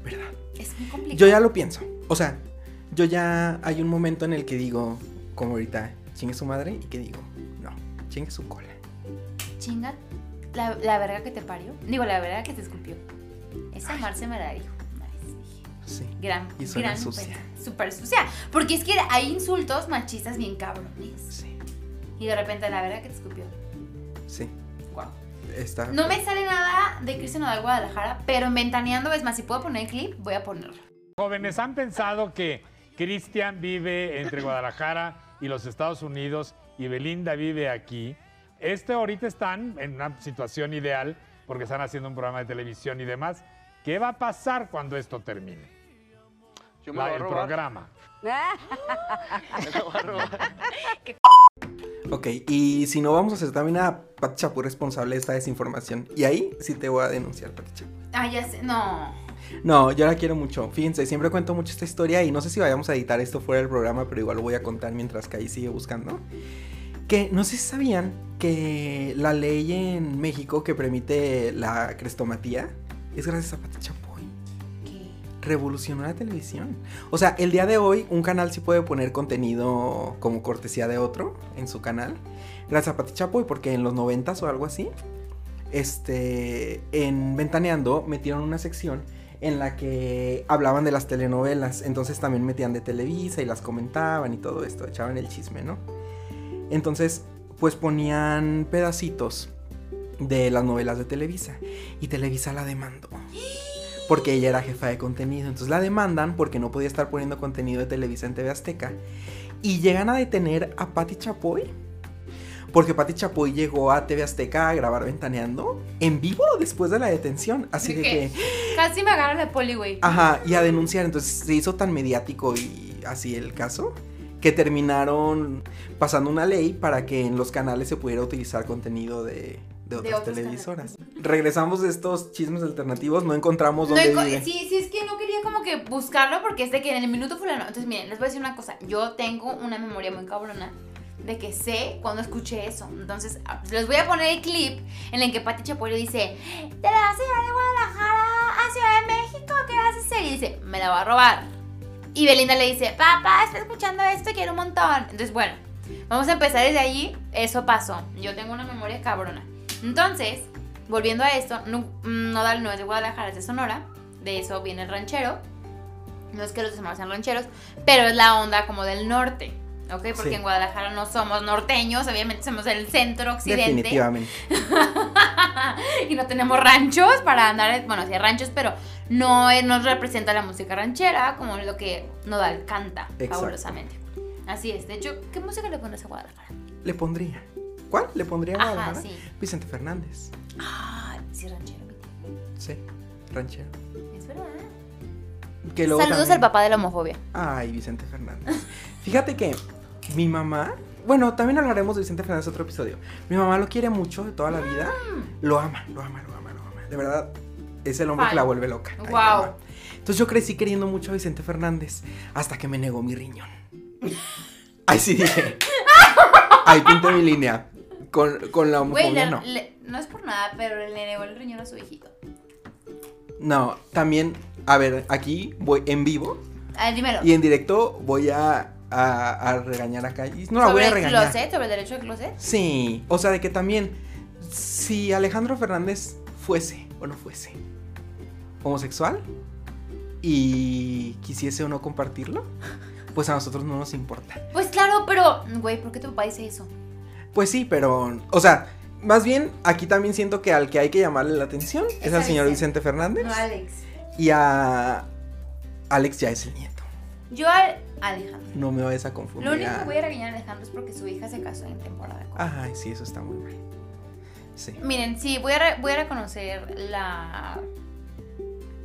¿verdad? Es muy complicado. Yo ya lo pienso. O sea, yo ya hay un momento en el que digo, como ahorita, chingue su madre, y que digo, no, chingue su cola. Chinga la, la verga que te parió. Digo, la verga que te escupió. Esa Marce me la dijo. Sí. Gran, Y suena gran sucia. Súper sucia. Porque es que hay insultos machistas bien cabrones. Sí. Y de repente, la verdad que te. Está. No me sale nada de Cristian Nodal Guadalajara, pero en Ventaneando, es más, si puedo poner el clip, voy a ponerlo. Jóvenes, ¿han pensado que Cristian vive entre Guadalajara y los Estados Unidos y Belinda vive aquí? Este ahorita están en una situación ideal porque están haciendo un programa de televisión y demás. ¿Qué va a pasar cuando esto termine? Yo me La- voy a el programa. Me lo voy a robar. Ok, y si no vamos a hacer también a Pati Chapoy responsable de esta desinformación. Y ahí sí te voy a denunciar, Pati Chapoy. Ah, ya sé, no. No, yo la quiero mucho. Fíjense, siempre cuento mucho esta historia y no sé si vayamos a editar esto fuera del programa, pero igual lo voy a contar mientras que ahí sigue buscando. Que no sé si sabían que la ley en México que permite la crestomatía es gracias a Pati Chapoy. Revolucionó la televisión. O sea, el día de hoy un canal sí puede poner contenido como cortesía de otro en su canal. Gracias a Pati Chapoy, porque en los noventas o algo así, este, en Ventaneando metieron una sección en la que hablaban de las telenovelas. Entonces también metían de Televisa y las comentaban y todo esto, echaban el chisme, ¿no? Entonces, pues ponían pedacitos de las novelas de Televisa. Y Televisa la demandó. Porque ella era jefa de contenido. Entonces la demandan porque no podía estar poniendo contenido de Televisa en TV Azteca. Y llegan a detener a Patti Chapoy. Porque Patti Chapoy llegó a TV Azteca a grabar Ventaneando en vivo después de la detención. Así de que... Casi me agarra la poli, güey. Ajá, y a denunciar. Entonces se hizo tan mediático y así el caso que terminaron pasando una ley para que en los canales se pudiera utilizar contenido de, de otras otros televisoras. Regresamos de estos chismes alternativos, no encontramos No, dónde enco- vive. sí, sí, es que no quería como que buscarlo porque es de que en el minuto fulano. Entonces, miren, les voy a decir una cosa. Yo tengo una memoria muy cabrona de que sé cuando escuché eso. Entonces, a- les voy a poner el clip en el que Pati Chapoy le dice: Te la llevar de Guadalajara a Ciudad de México, ¿qué vas a hacer? Y dice: Me la va a robar. Y Belinda le dice: Papá, está escuchando esto, quiero un montón. Entonces, bueno, vamos a empezar desde allí. Eso pasó. Yo tengo una memoria cabrona. Entonces, volviendo a esto, no, Nodal no es de Guadalajara, es de Sonora. De eso viene el ranchero. No es que los demás sean rancheros, pero es la onda como del norte. ¿Ok? Porque Sí. en Guadalajara no somos norteños, obviamente somos del centro occidente. Definitivamente. y no tenemos ranchos para andar, bueno, sí hay ranchos, pero no nos representa la música ranchera como lo que Nodal canta Exacto. fabulosamente. Así es. De hecho, ¿qué música le pones a Guadalajara? Le pondría. ¿Cuál? Le pondría a Ajá, Guadalajara? sí. Vicente Fernández. Ay, sí, ranchero. Sí, ranchero. Es verdad. Que Saludos también- al papá de la homofobia. Ay, Vicente Fernández. Fíjate que mi mamá, bueno, también hablaremos de Vicente Fernández en otro episodio. Mi mamá lo quiere mucho de toda la vida. Lo ama, lo ama, lo ama, lo ama. De verdad, es el hombre que la vuelve loca. Ay, mamá. Entonces yo crecí queriendo mucho a Vicente Fernández hasta que me negó mi riñón. Ay, sí dije. Ahí pinté mi línea. Con, con la homofobia no. le- no es por nada, pero le negó el riñón a su hijito. No, también, a ver, aquí voy en vivo A ver, dímelo. y en directo voy a, a, a regañar acá. Y no la voy sobre a el regañar. closet, sobre el derecho al closet. Sí, o sea, de que también, si Alejandro Fernández fuese o no fuese homosexual y quisiese o no compartirlo, pues a nosotros no nos importa. Pues claro, pero, güey, ¿por qué tu papá dice eso? Pues sí, pero, o sea, más bien aquí también siento que al que hay que llamarle la atención es, Es al señor Vicente. Fernández No, Alex. y a Alex ya es el nieto. Yo al Alejandro. No me vayas a confundir. Lo único a- que voy a regañar a Alejandro es porque su hija se casó en temporada. Ay, sí, eso está muy mal. Sí. Miren, sí, voy a, re- voy a reconocer la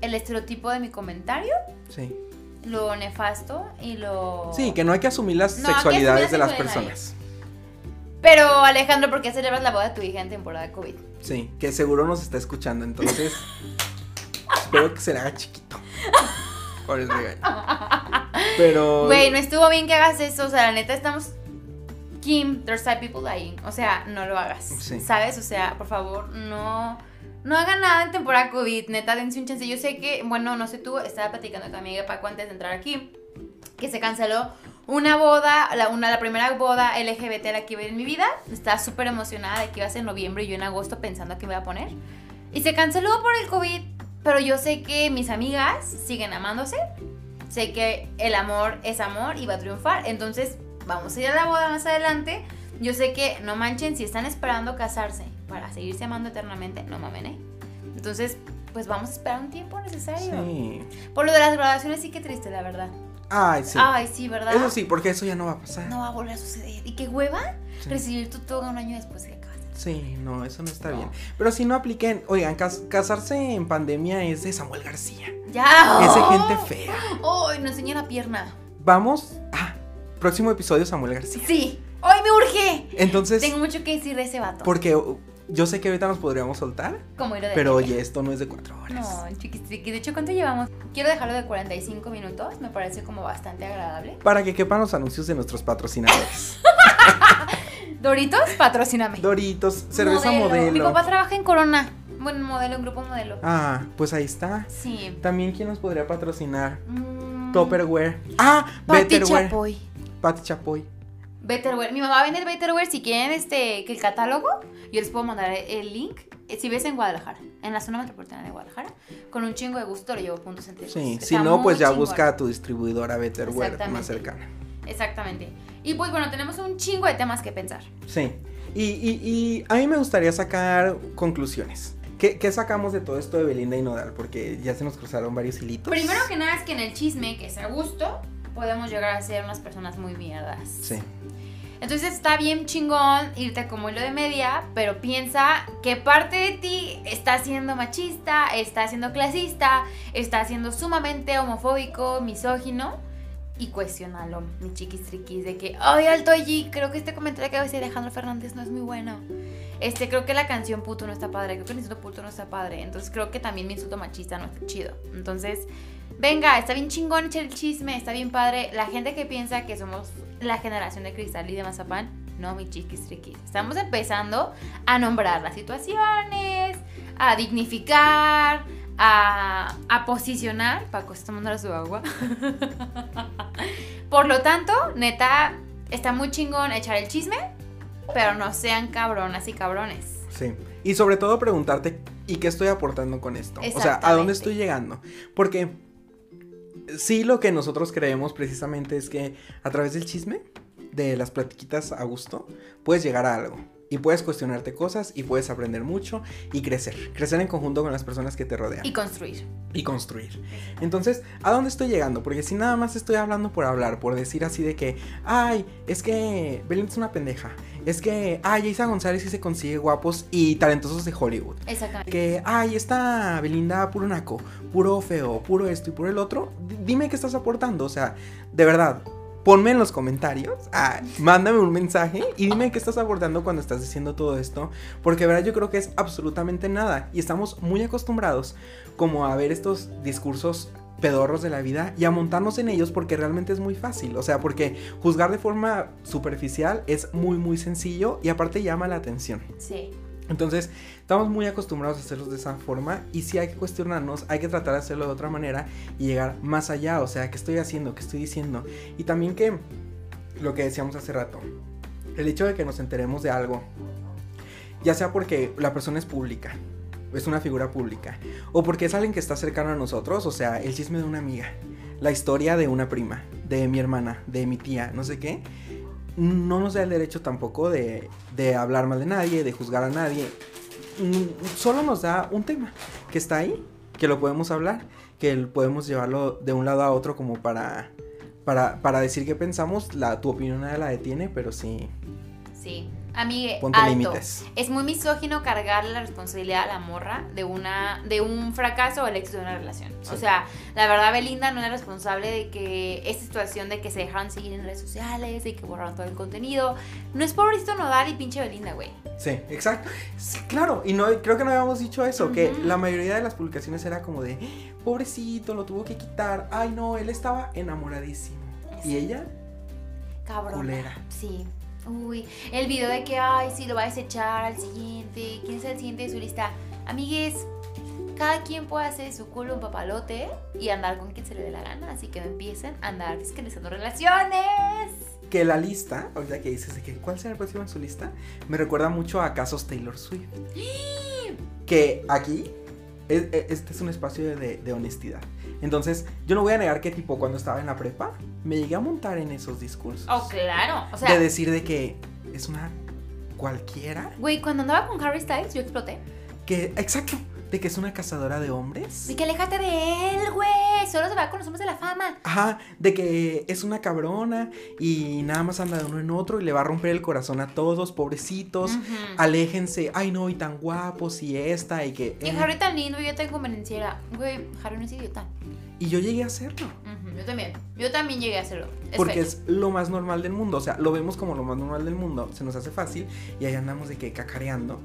el estereotipo de mi comentario, Sí. lo nefasto y lo... Sí, que no hay que asumir las No, sexualidades asumir de la las personas. Pero Alejandro, ¿por qué celebras la boda de tu hija en temporada de COVID? Sí, que seguro nos está escuchando, entonces espero que se le haga chiquito. Por el regaño. Pero Güey, no estuvo bien que hagas eso, o sea, la neta estamos... Kim, there's side people dying, o sea, no lo hagas, Sí. ¿sabes? O sea, por favor, no... No hagan nada en temporada COVID, neta, dense un chance. Yo sé que, bueno, no sé tú, estaba platicando con mi amiga Paco antes de entrar aquí, que se canceló una boda, la, una, la primera boda LGBT la que iba a ir en mi vida. Estaba súper emocionada de que iba a ser en noviembre y yo en agosto pensando que me iba a poner. Y se canceló por el COVID, pero yo sé que mis amigas siguen amándose. Sé que el amor es amor y va a triunfar. Entonces, vamos a ir a la boda más adelante. Yo sé que, no manchen, si están esperando casarse para seguirse amando eternamente, no mamen, ¿eh? Entonces, pues vamos a esperar un tiempo necesario. Sí. Por lo de las graduaciones sí que triste, la verdad. Ay, sí. Ay, sí, ¿verdad? Eso sí, porque eso ya no va a pasar. No va a volver a suceder. ¿Y qué hueva? Sí. Recibir tu toga un año después de. Sí, no, eso no está No. bien. Pero si no apliquen, oigan, cas- casarse en pandemia es de Samuel García. ¡Ya! Es de ¡Oh! gente fea. ¡Ay, nos enseña la pierna! Vamos. Ah, próximo episodio Samuel García. ¡Sí! ¡Ay, me urge! Entonces, Tengo mucho que decir de ese vato. porque yo sé que ahorita nos podríamos soltar, Como hilo de pero media. oye, esto no es de cuatro horas. No, chiquis. De hecho, ¿cuánto llevamos? Quiero dejarlo de 45 minutos. Me parece como bastante agradable. Para que quepan los anuncios de nuestros patrocinadores. Doritos, patrocíname. Doritos, cerveza modelo. Mi papá trabaja en Corona. Bueno, modelo, en grupo modelo. Ah, pues ahí está. Sí. También, ¿quién nos podría patrocinar? Mm, Topperware. Ah, Pati Betterware. Chapoy. Pati Chapoy. Betterware. Mi mamá vende el Betterware. Si quieren este, que el catálogo, yo les puedo mandar el link. Eh, Si ves en Guadalajara, en la zona metropolitana de Guadalajara, con un chingo de gusto lo llevo a puntos entre Sí, si no, pues ya busca a tu distribuidora Betterware más cercana. Exactamente. Y pues bueno, tenemos un chingo de temas que pensar. Sí. Y, y- y a mí me gustaría sacar conclusiones. ¿Qué, qué sacamos de todo esto de Belinda y Nodal? Porque ya se nos cruzaron varios hilitos. Primero que nada es que en el chisme, que es a gusto, podemos llegar a ser unas personas muy mierdas. Sí. Entonces está bien chingón irte como hilo de media, pero piensa que parte de ti está siendo machista, está siendo clasista, está siendo sumamente homofóbico, misógino. Y cuestionalo, mi chiquis triquis, de que, ay, alto allí, creo que este comentario que va a decir Alejandro Fernández no es muy bueno. Este, creo que la canción puto no está padre, creo que el insulto puto no está padre. Entonces creo que también mi insulto machista no está chido. Entonces, venga, está bien chingón echar el chisme, está bien padre. La gente que piensa que somos la generación de cristal y de mazapán, no, mi chiquis triquis. Estamos empezando a nombrar las situaciones, a dignificar, a, a posicionar. Paco, está tomando su agua. Por lo tanto, neta, está muy chingón echar el chisme, pero no sean cabronas y cabrones. Sí. Y sobre todo preguntarte, ¿y qué estoy aportando con esto? O sea, ¿a dónde estoy llegando? Porque sí lo que nosotros creemos precisamente es que a través del chisme, de las platiquitas a gusto, puedes llegar a algo. Y puedes cuestionarte cosas y puedes aprender mucho y crecer. Crecer en conjunto con las personas que te rodean. Y construir. y construir. Entonces, ¿a dónde estoy llegando? Porque si nada más estoy hablando por hablar, por decir así de que, ay, es que Belinda es una pendeja. Es que, ay, Isa González sí se consigue guapos y talentosos de Hollywood. Exactamente. Que, ay, esta Belinda puro naco, puro feo, puro esto y puro el otro. D- dime qué estás aportando. O sea, de verdad, ponme en los comentarios, ah, mándame un mensaje y dime qué estás aportando cuando estás diciendo todo esto. Porque, verdad, yo creo que es absolutamente nada. Y estamos muy acostumbrados como a ver estos discursos pedorros de la vida y a montarnos en ellos porque realmente es muy fácil. O sea, porque juzgar de forma superficial es muy, muy sencillo y aparte llama la atención. Sí. Entonces, estamos muy acostumbrados a hacerlos de esa forma y si hay que cuestionarnos, hay que tratar de hacerlo de otra manera y llegar más allá, o sea, ¿qué estoy haciendo? ¿Qué estoy diciendo? Y también que, lo que decíamos hace rato, el hecho de que nos enteremos de algo, ya sea porque la persona es pública, es una figura pública, o porque es alguien que está cercano a nosotros, o sea, el chisme de una amiga, la historia de una prima, de mi hermana, de mi tía, no sé qué, no nos da el derecho tampoco de, de hablar mal de nadie, de juzgar a nadie. Mm, Solo nos da un tema que está ahí, que lo podemos hablar, que podemos llevarlo de un lado a otro como para, para, para decir qué pensamos. La, tu opinión nadie la detiene, pero sí, Sí. Amigue, ponte alto. límites. Es muy misógino cargarle la responsabilidad a la morra de una de un fracaso o el éxito de una relación. Sí. O sea, la verdad Belinda no es responsable de que esta situación de que se dejaron seguir en redes sociales y que borraron todo el contenido. No es pobrecito Nodal y pinche Belinda, güey. Sí, exacto. Sí, claro, y no creo que no habíamos dicho eso, que la mayoría de las publicaciones era como de, pobrecito, lo tuvo que quitar. Ay, no, él estaba enamoradísimo. Y ella, Cabrón. Sí. Uy, el video de que, ay, sí, lo va a desechar al siguiente. ¿Quién es el siguiente de su lista? Amigues, cada quien puede hacer de su culo un papalote y andar con quien se le dé la gana. Así que no empiecen a andar fiscalizando relaciones. que la lista, ahorita que dices de que cuál será el próximo en su lista, me recuerda mucho a casos Taylor Swift. Que aquí es- es- este es un espacio de, de honestidad. Entonces, yo no voy a negar que tipo cuando estaba en la prepa, me llegué a montar en esos discursos. Oh, claro. O de sea, decir de que es una cualquiera, güey, cuando andaba con Harry Styles, yo exploté. que, exacto, de que es una cazadora de hombres. Y que aléjate de él, güey. Solo se va con los hombres de la fama. Ajá, de que es una cabrona y nada más anda de uno en otro y le va a romper el corazón a todos, pobrecitos. Ujú. Aléjense, ay no, y tan guapos y esta y que... Y Harry tan lindo, yo tan convenenciera. Güey, Harry no es idiota. Y yo llegué a hacerlo. Yo también. Yo también llegué a hacerlo. Es Porque es lo más normal del mundo. O sea, lo vemos como lo más normal del mundo. Se nos hace fácil. Y ahí andamos de que cacareando.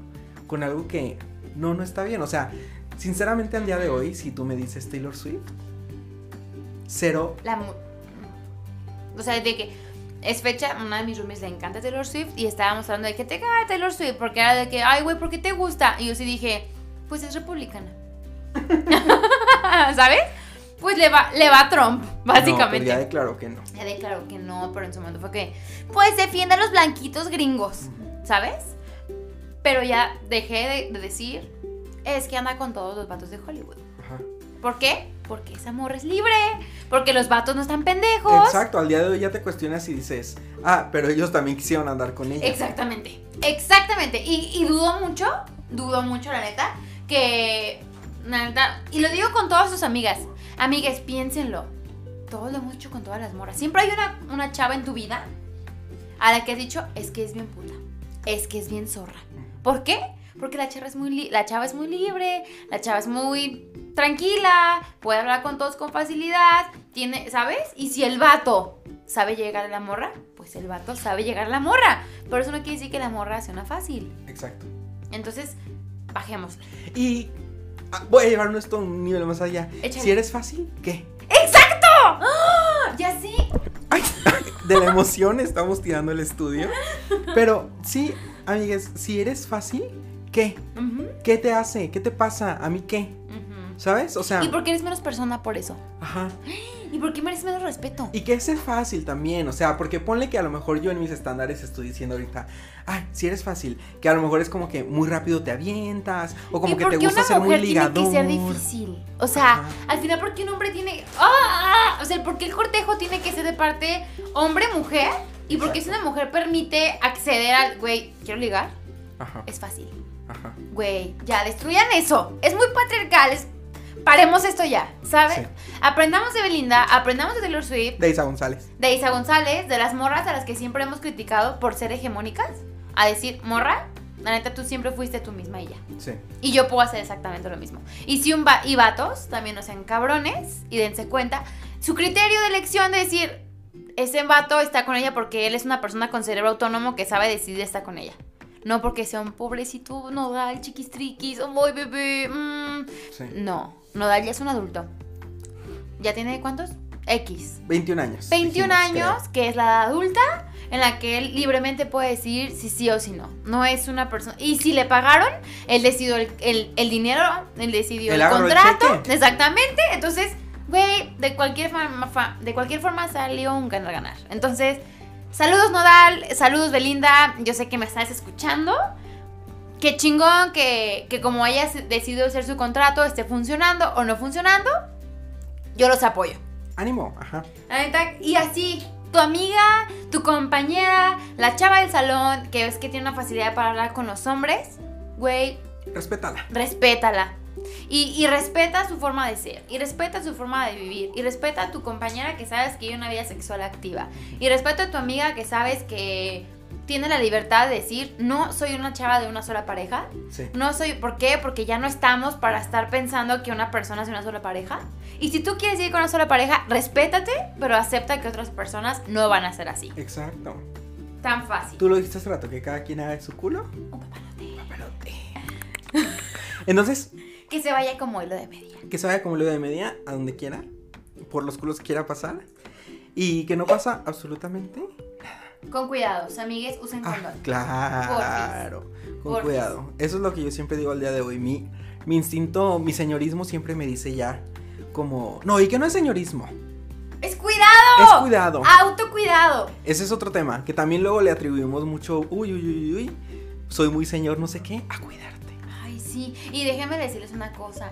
Con algo que no, no está bien. O sea, sinceramente al día de hoy, si tú me dices Taylor Swift, cero. La o sea, de que es fecha, una de mis roomies le encanta Taylor Swift y estábamos hablando de que te caga Taylor Swift porque era de que, ay, güey, ¿por qué te gusta? Y yo sí dije, pues es republicana. ¿Sabes? Pues le va, le va a Trump, No, pues básicamente. ya declaró que no. Ya declaró que no, pero en su momento fue que, pues defiende a los blanquitos gringos, ¿sabes? Pero ya dejé de, de decir, es que anda con todos los vatos de Hollywood. Ajá. ¿Por qué? Porque ese amor es libre, porque los vatos no están pendejos. Exacto, al día de hoy ya te cuestionas y dices, ah, pero ellos también quisieron andar con ella. Exactamente, exactamente. Y, y dudo mucho, dudo mucho, la neta, que. La neta, y lo digo con todas sus amigas. Amigas, piénsenlo. Todos lo hemos hecho con todas las moras. Siempre hay una, una chava en tu vida a la que has dicho, es que es bien puta, es que es bien zorra. ¿Por qué? Porque la chava es muy, la chava es muy libre, la chava es muy tranquila, puede hablar con todos con facilidad, tiene, ¿sabes? Y si el vato sabe llegar a la morra, pues el vato sabe llegar a la morra. Pero eso no quiere decir que la morra sea una fácil. Exacto. Entonces, bajemos. Y ah, voy a llevarnos esto a un nivel más allá. Échale. Si eres fácil, ¿qué? ¡Exacto! ¡Ah! Ya sí. Ay, de la emoción estamos tirando el estudio. Pero sí, amigues, si eres fácil, ¿qué? ¿Qué te hace? ¿Qué te pasa? ¿A mí qué? ¿Sabes? O sea, ¿Y por qué eres menos persona por eso? ajá. ¿Y por qué mereces menos respeto? Y que es fácil también, o sea, porque ponle que a lo mejor yo en mis estándares estoy diciendo ahorita, ay, si eres fácil, que a lo mejor es como que muy rápido te avientas, o como ¿Y que te gusta ser muy mujer tiene ligador. que ser difícil? O sea, Ajá. al final, ¿por qué un hombre tiene. ¡Ah! O sea, ¿por qué el cortejo tiene que ser de parte hombre-mujer? Y por qué si una mujer permite acceder al. Güey, quiero ligar, Ajá, es fácil. ajá. Güey, ya, destruyan eso. Es muy patriarcal. es- Paremos esto ya, ¿sabes? Sí. Aprendamos de Belinda, aprendamos de Taylor Swift, De Isa González. de Isa González, de las morras a las que siempre hemos criticado por ser hegemónicas. A decir, morra, la neta tú siempre fuiste tú misma y ya. Sí. Y yo puedo hacer exactamente lo mismo. Y si un va y vatos también no sean cabrones y dense cuenta, su criterio de elección de decir, ese vato está con ella porque él es una persona con cerebro autónomo que sabe decidir estar con ella. No porque sea un pobrecito nodal, chiquistriquis, oh, voy bebé. mm. Sí. No, nodal ya es un adulto. ¿Ya tiene cuántos? X. 21 años. 21 dijimos, años, que es la edad adulta, en la que él libremente puede decir si sí o si no. No es una persona. Y si le pagaron, él decidió el, el- el dinero, él decidió el contrato. exactamente. Entonces, güey, de cualquier forma, de cualquier forma salió un ganar-ganar. Entonces, saludos Nodal, saludos Belinda. Yo sé que me estás escuchando. Qué chingón que, que como hayas decidido hacer su contrato esté funcionando o no funcionando. Yo los apoyo. Ánimo, ajá. Y así, tu amiga, tu compañera, la chava del salón, que ves que tiene una facilidad para hablar con los hombres, güey, Respétala. respétala. Y, y respeta su forma de ser, y respeta su forma de vivir, y respeta a tu compañera que sabes que tiene una vida sexual activa, y respeta a tu amiga que sabes que tiene la libertad de decir, no soy una chava de una sola pareja, Sí. no soy, ¿por qué? Porque ya no estamos para estar pensando que una persona es una sola pareja. Y si tú quieres ir con una sola pareja, respétate, pero acepta que otras personas no van a ser así. Exacto. Tan fácil. Tú lo dijiste hace rato, que cada quien haga de su culo. Un papalote. Papalote. Entonces, Que se vaya como hilo de media. que se vaya como lo de media a donde quiera, por los culos que quiera pasar. Y que no pasa absolutamente Con cuidados, amigues, usen Ah, condón. claro. Con Porfis. cuidado. Eso es lo que yo siempre digo al día de hoy. Mi, mi instinto, mi señorismo siempre me dice ya como... No, y que no es señorismo. ¡Es cuidado! Es cuidado. Autocuidado. Ese es otro tema. Que también luego le atribuimos mucho... Uy, uy, uy, uy. Soy muy señor no sé qué. A cuidarte. Ay, sí. Y déjenme decirles una cosa.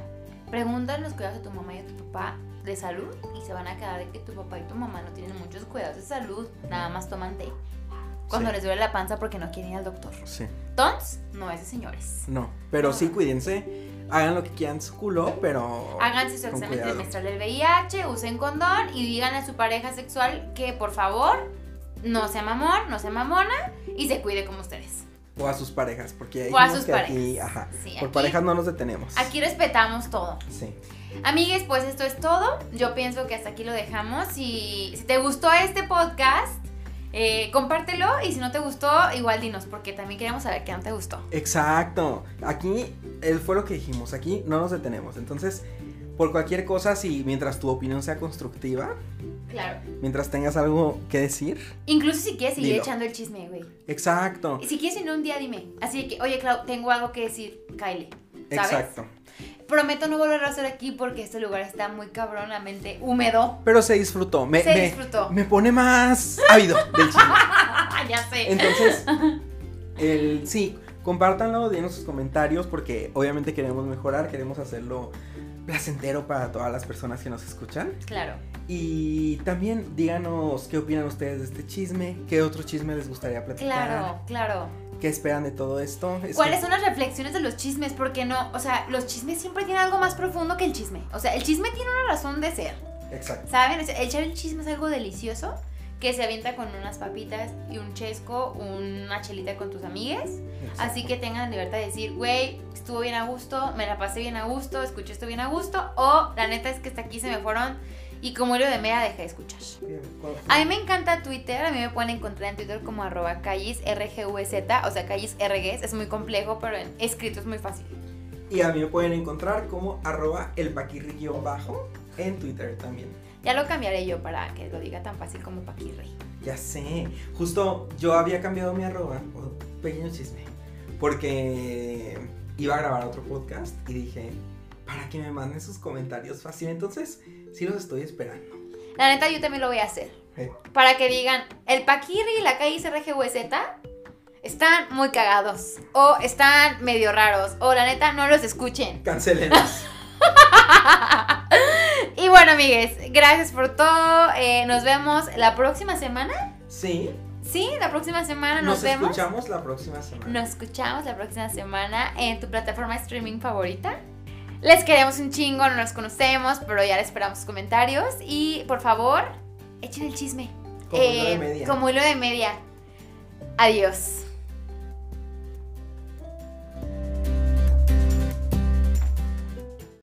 Preguntan los cuidados de tu mamá y de tu papá de salud y se van a quedar de que tu papá y tu mamá no tienen muchos cuidados de salud, nada más toman té. Cuando Sí. les duele la panza porque no quieren ir al doctor. Sí. Tons no es de señores. No, pero sí cuídense. Hagan lo que quieran su culo, pero. Háganse su examen trimestral del VIH, usen condón y díganle a su pareja sexual que por favor no sea mamón, no sea mamona y se cuide como ustedes. O a sus parejas, porque O a sus que aquí, parejas. ajá. Sí, por aquí- parejas no nos detenemos. Aquí respetamos todo. Sí. Amigues, pues esto es todo. Yo pienso que hasta aquí lo dejamos. Y si te gustó este podcast, eh, compártelo. Y si no te gustó, igual dinos, porque también queremos saber qué no te gustó. Exacto. Aquí eh, fue lo que dijimos. Aquí no nos detenemos. Entonces, por cualquier cosa, si mientras tu opinión sea constructiva, Claro. mientras tengas algo que decir. Incluso si quieres seguir Dilo. echando el chisme, güey. Exacto. Y si quieres en un día, dime. Así que, oye, Clau, tengo algo que decir, Kylie. ¿Sabes? Exacto. Prometo no volver a hacer aquí porque este lugar está muy cabronamente húmedo. Pero se disfrutó. Me, Se me- disfrutó. Me pone más ávido del chisme. ya sé. Entonces, el, sí, compártanlo, denos sus comentarios porque obviamente queremos mejorar, queremos hacerlo placentero para todas las personas que nos escuchan. Claro. Y también díganos qué opinan ustedes de este chisme, qué otro chisme les gustaría platicar, Claro, claro. qué esperan de todo esto. Es ¿Cuáles que- son las reflexiones de los chismes? Porque no, o sea, los chismes siempre tienen algo más profundo que el chisme. O sea, el chisme tiene una razón de ser. Exacto. ¿Saben? Echar el chisme es algo delicioso que se avienta con unas papitas y un chesco, una chelita con tus amigues. Así que tengan libertad de decir, güey, estuvo bien a gusto, me la pasé bien a gusto, escuché esto bien a gusto. O la neta es que hasta aquí se me fueron y como hilo de media dejé de escuchar. A mí me encanta Twitter, a mí me pueden encontrar en Twitter como arroba callis RGVZ, o sea, callis RGs, es muy complejo, pero en escrito es muy fácil. Y a mí me pueden encontrar como arroba el bajo en Twitter también. Ya lo cambiaré yo para que lo diga tan fácil como Paquirri. Ya sé, justo yo había cambiado mi arroba, un pequeño chisme, porque iba a grabar otro podcast y dije, para que me manden sus comentarios fácil, entonces sí los estoy esperando. La neta, yo también lo voy a hacer. Eh, Para que digan, el Paquirri y la callis RGVZ están muy cagados, o están medio raros, o la neta, no los escuchen. Cancelenos. Y bueno, amigues, gracias por todo. eh, nos vemos la próxima semana. Sí, Sí, la próxima semana nos, nos, vemos. escuchamos la próxima semana. Nos escuchamos la próxima semana en tu plataforma de streaming favorita. Les queremos un chingo, no los conocemos, pero ya les esperamos sus comentarios. Y por favor, echen el chisme. Como hilo de Eh, media. Como hilo de media. Adiós.